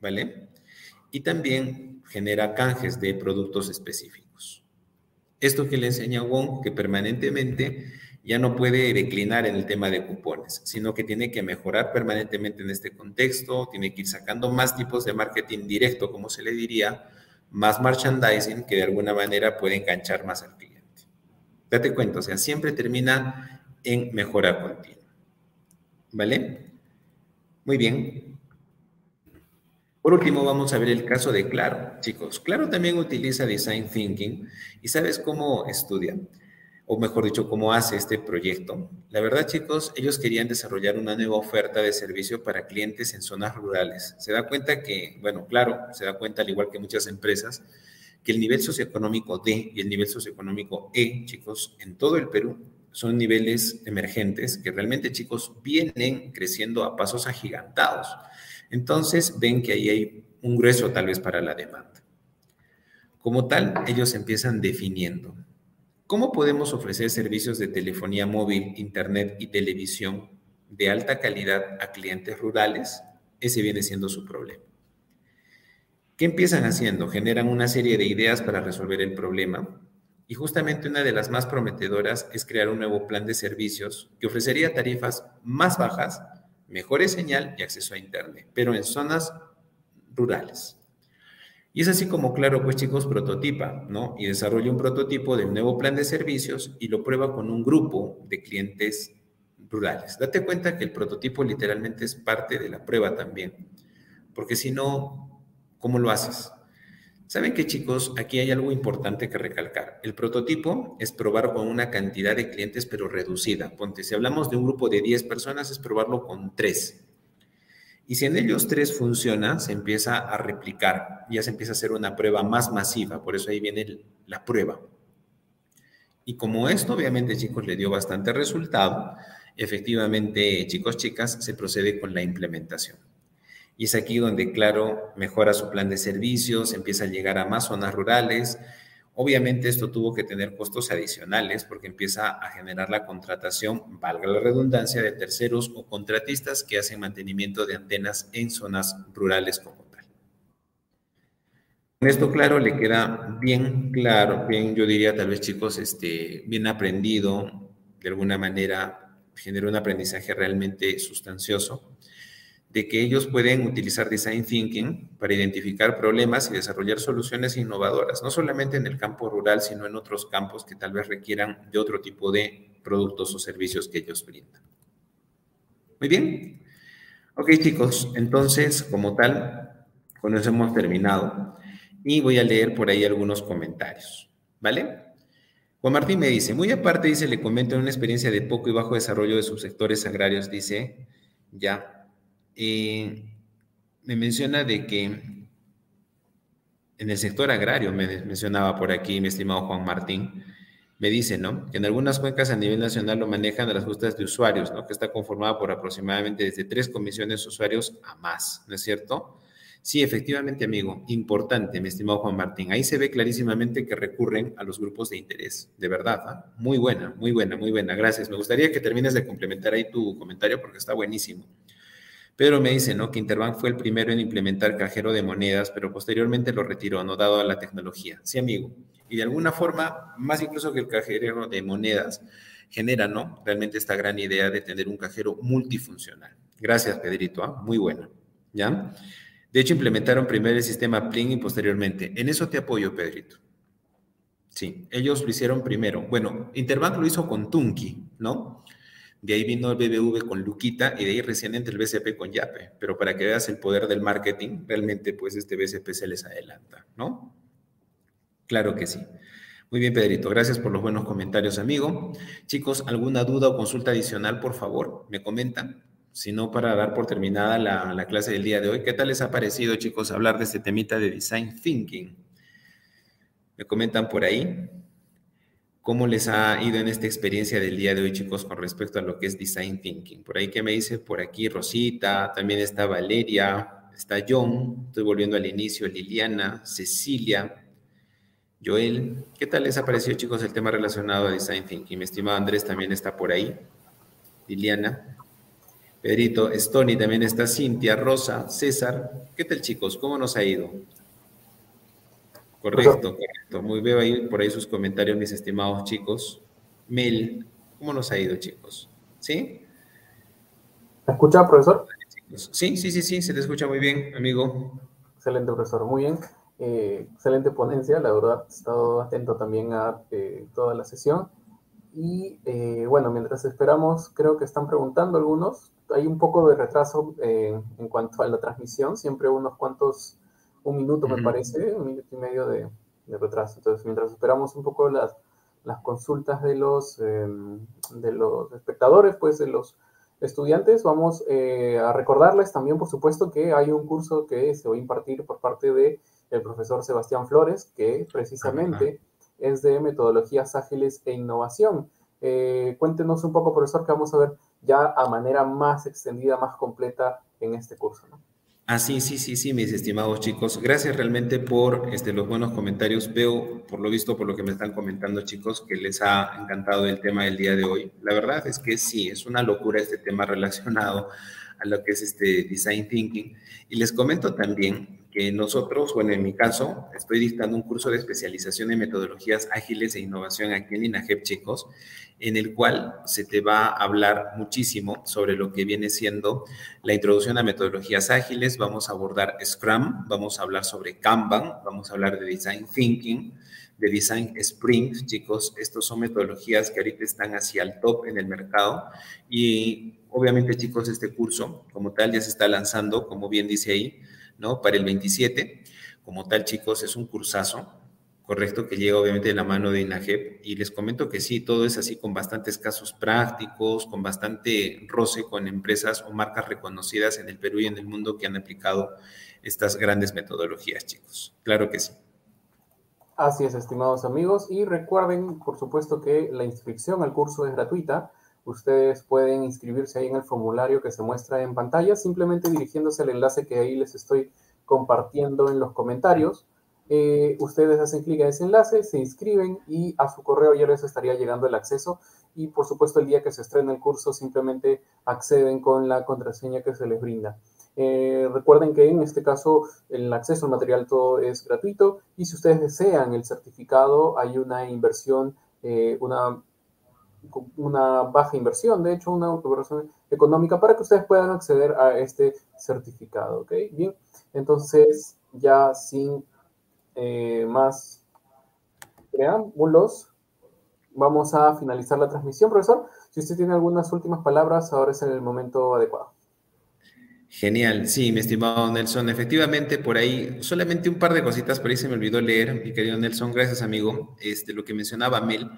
¿vale? Y también genera canjes de productos específicos. Esto que le enseña Wong, que permanentemente ya no puede declinar en el tema de cupones, sino que tiene que mejorar permanentemente en este contexto, tiene que ir sacando más tipos de marketing directo, como se le diría, más merchandising que de alguna manera puede enganchar más al cliente. Date cuenta, o sea, siempre termina en mejora continua. ¿Vale? Muy bien. Por último, vamos a ver el caso de Claro. Chicos, Claro también utiliza Design Thinking y ¿sabes cómo estudia? O mejor dicho, cómo hace este proyecto. La verdad, chicos, ellos querían desarrollar una nueva oferta de servicio para clientes en zonas rurales. Se da cuenta que, bueno, claro, se da cuenta, al igual que muchas empresas, que el nivel socioeconómico D y el nivel socioeconómico E, chicos, en todo el Perú son niveles emergentes que realmente, chicos, vienen creciendo a pasos agigantados. Entonces ven que ahí hay un grueso tal vez para la demanda. Como tal, ellos empiezan definiendo cómo podemos ofrecer servicios de telefonía móvil, internet y televisión de alta calidad a clientes rurales. Ese viene siendo su problema. ¿Qué empiezan haciendo? Generan una serie de ideas para resolver el problema y justamente una de las más prometedoras es crear un nuevo plan de servicios que ofrecería tarifas más bajas, mejores señal y acceso a Internet, pero en zonas rurales. Y es así como, claro, pues chicos, prototipa, ¿no? Y desarrolla un prototipo del nuevo plan de servicios y lo prueba con un grupo de clientes rurales. Date cuenta que el prototipo literalmente es parte de la prueba también, porque si no, ¿cómo lo haces? ¿Saben qué chicos? Aquí hay algo importante que recalcar. El prototipo es probar con una cantidad de clientes pero reducida. Ponte, si hablamos de un grupo de 10 personas, es probarlo con 3. Y si en ellos 3 funciona, se empieza a replicar, ya se empieza a hacer una prueba más masiva, por eso ahí viene la prueba. Y como esto obviamente chicos le dio bastante resultado, efectivamente chicos, chicas, se procede con la implementación. Y es aquí donde, claro, mejora su plan de servicios, empieza a llegar a más zonas rurales. Obviamente esto tuvo que tener costos adicionales porque empieza a generar la contratación, valga la redundancia, de terceros o contratistas que hacen mantenimiento de antenas en zonas rurales como tal. Con esto, claro, le queda bien claro, bien, yo diría tal vez chicos, este, bien aprendido, de alguna manera genera un aprendizaje realmente sustancioso de que ellos pueden utilizar design thinking para identificar problemas y desarrollar soluciones innovadoras, no solamente en el campo rural, sino en otros campos que tal vez requieran de otro tipo de productos o servicios que ellos brindan. Muy bien. Ok, chicos, entonces, como tal, con eso hemos terminado y voy a leer por ahí algunos comentarios, ¿vale? Juan Martín me dice, muy aparte, dice, le comento una experiencia de poco y bajo desarrollo de subsectores agrarios, dice, ya, eh, me menciona de que en el sector agrario, me mencionaba por aquí mi estimado Juan Martín, me dice, ¿no? Que en algunas cuencas a nivel nacional lo manejan las justas de usuarios, ¿no? Que está conformada por aproximadamente desde tres comisiones usuarios a más, ¿no es cierto? Sí, efectivamente, amigo, importante, mi estimado Juan Martín. Ahí se ve clarísimamente que recurren a los grupos de interés, de verdad. ¿ah? Muy buena, muy buena, muy buena. Gracias. Me gustaría que termines de complementar ahí tu comentario porque está buenísimo. Pedro me dice, ¿no? Que Interbank fue el primero en implementar cajero de monedas, pero posteriormente lo retiró, ¿no? Dado a la tecnología. Sí, amigo. Y de alguna forma, más incluso que el cajero de monedas, genera, ¿no? Realmente esta gran idea de tener un cajero multifuncional. Gracias, Pedrito. ¿ah? Muy buena. ¿Ya? De hecho, implementaron primero el sistema Plin y posteriormente. En eso te apoyo, Pedrito. Sí, ellos lo hicieron primero. Bueno, Interbank lo hizo con Tunki, ¿no? De ahí vino el BBV con Luquita y de ahí recién entra el BCP con Yape. Pero para que veas el poder del marketing, realmente pues este BCP se les adelanta, ¿no? Claro que sí. Muy bien, Pedrito. Gracias por los buenos comentarios, amigo. Chicos, ¿alguna duda o consulta adicional, por favor? Me comentan. Si no, para dar por terminada la, la clase del día de hoy, ¿qué tal les ha parecido, chicos, hablar de este temita de design thinking? Me comentan por ahí. ¿Cómo les ha ido en esta experiencia del día de hoy, chicos, con respecto a lo que es design thinking? Por ahí que me dice, por aquí Rosita, también está Valeria, está John, estoy volviendo al inicio, Liliana, Cecilia, Joel. ¿Qué tal les ha parecido, chicos, el tema relacionado a design thinking? Mi estimado Andrés también está por ahí, Liliana. Pedrito, Stony también está Cintia, Rosa, César. ¿Qué tal, chicos? ¿Cómo nos ha ido? Correcto, correcto. Muy veo ahí por ahí sus comentarios, mis estimados chicos. Mel, ¿cómo nos ha ido, chicos? ¿Sí? ¿Me escucha, profesor? Sí, sí, sí, sí, se te escucha muy bien, amigo. Excelente, profesor, muy bien. Eh, excelente ponencia, la verdad, he estado atento también a eh, toda la sesión. Y eh, bueno, mientras esperamos, creo que están preguntando algunos. Hay un poco de retraso en cuanto a la transmisión, siempre unos cuantos un minuto, me parece, un minuto y medio de, retraso. Entonces, mientras esperamos un poco las, las consultas de los, em, de los espectadores, pues de los estudiantes, vamos eh, a recordarles también, por supuesto, que hay un curso que se va a impartir por parte del el profesor Sebastián Flores, que precisamente es de metodologías ágiles e innovación. Eh, cuéntenos un poco, profesor, que vamos a ver ya a manera más extendida, más completa en este curso. ¿no? Ah, sí, sí, sí, sí, mis estimados chicos. Gracias realmente por este, los buenos comentarios. Veo, por lo visto, por lo que me están comentando, chicos, que les ha encantado el tema del día de hoy. La verdad es que sí, es una locura este tema relacionado a lo que es este design thinking. Y les comento también que nosotros, bueno, en mi caso, estoy dictando un curso de especialización en metodologías ágiles e innovación aquí en INAGEP, chicos, en el cual se te va a hablar muchísimo sobre lo que viene siendo la introducción a metodologías ágiles. Vamos a abordar Scrum, vamos a hablar sobre Kanban, vamos a hablar de Design Thinking, de Design Sprint, chicos. Estos son metodologías que ahorita están hacia el top en el mercado y obviamente, chicos, este curso como tal ya se está lanzando, como bien dice ahí, ¿no? Para el 27. Como tal, chicos, es un cursazo correcto, que llega obviamente de la mano de INAGEP. Y les comento que sí, todo es así con bastantes casos prácticos, con bastante roce con empresas o marcas reconocidas en el Perú y en el mundo que han aplicado estas grandes metodologías, chicos. Claro que sí. Así es, estimados amigos. Y recuerden, por supuesto, que la inscripción al curso es gratuita. Ustedes pueden inscribirse ahí en el formulario que se muestra en pantalla, simplemente dirigiéndose al enlace que ahí les estoy compartiendo en los comentarios. Eh, ustedes hacen clic a ese enlace, se inscriben y a su correo ya les estaría llegando el acceso. Y por supuesto, el día que se estrena el curso, simplemente acceden con la contraseña que se les brinda. Eh, recuerden que en este caso el acceso al material todo es gratuito y si ustedes desean el certificado hay una inversión, eh, una, una baja inversión, de hecho una inversión económica para que ustedes puedan acceder a este certificado. ¿ok? Bien, entonces ya sin eh, más preámbulos, vamos a finalizar la transmisión, profesor. Si usted tiene algunas últimas palabras, ahora es el momento adecuado. Genial, sí, mi estimado Nelson. Efectivamente, por ahí, solamente un par de cositas, por ahí se me olvidó leer, mi querido Nelson. Gracias, amigo. Este, lo que mencionaba Mel.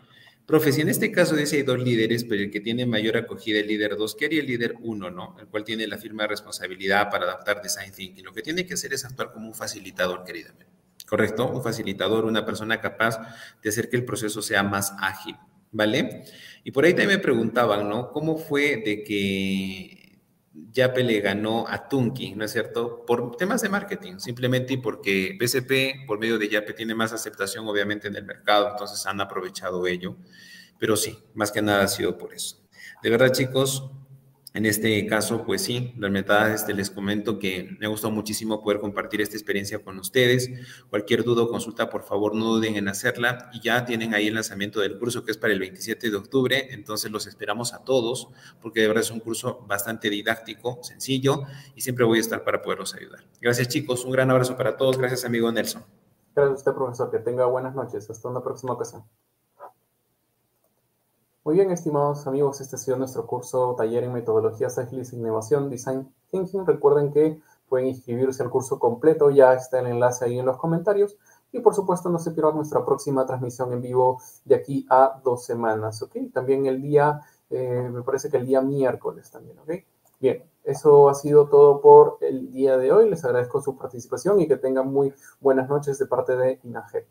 Profe, si en este caso dice hay dos líderes, pero el que tiene mayor acogida el líder 2, ¿qué haría el líder 1, no? El cual tiene la firma de responsabilidad para adaptar design thinking. Lo que tiene que hacer es actuar como un facilitador, querida. ¿correcto? Un facilitador, una persona capaz de hacer que el proceso sea más ágil, ¿vale? Y por ahí también me preguntaban, ¿no? ¿Cómo fue de que Yape le ganó a Tunki, ¿no es cierto? Por temas de marketing, simplemente porque BCP, por medio de Yape, tiene más aceptación, obviamente, en el mercado, entonces han aprovechado ello. Pero sí, más que nada ha sido por eso. De verdad, chicos, en este caso, pues sí, verdad este, les comento que me ha gustado muchísimo poder compartir esta experiencia con ustedes. Cualquier duda o consulta, por favor, no duden en hacerla. Y ya tienen ahí el lanzamiento del curso que es para el 27 de octubre. Entonces los esperamos a todos porque de verdad es un curso bastante didáctico, sencillo y siempre voy a estar para poderlos ayudar. Gracias chicos, un gran abrazo para todos. Gracias amigo Nelson. Gracias a usted, profesor. Que tenga buenas noches. Hasta una próxima ocasión. Muy bien, estimados amigos, este ha sido nuestro curso Taller en Metodologías Ágiles e Innovación Design Thinking. Recuerden que pueden inscribirse al curso completo, ya está el enlace ahí en los comentarios. Y por supuesto, no se pierdan nuestra próxima transmisión en vivo de aquí a dos semanas, ¿ok? También el día, eh, me parece que el día miércoles también, ¿ok? Bien, eso ha sido todo por el día de hoy. Les agradezco su participación y que tengan muy buenas noches de parte de INAGE.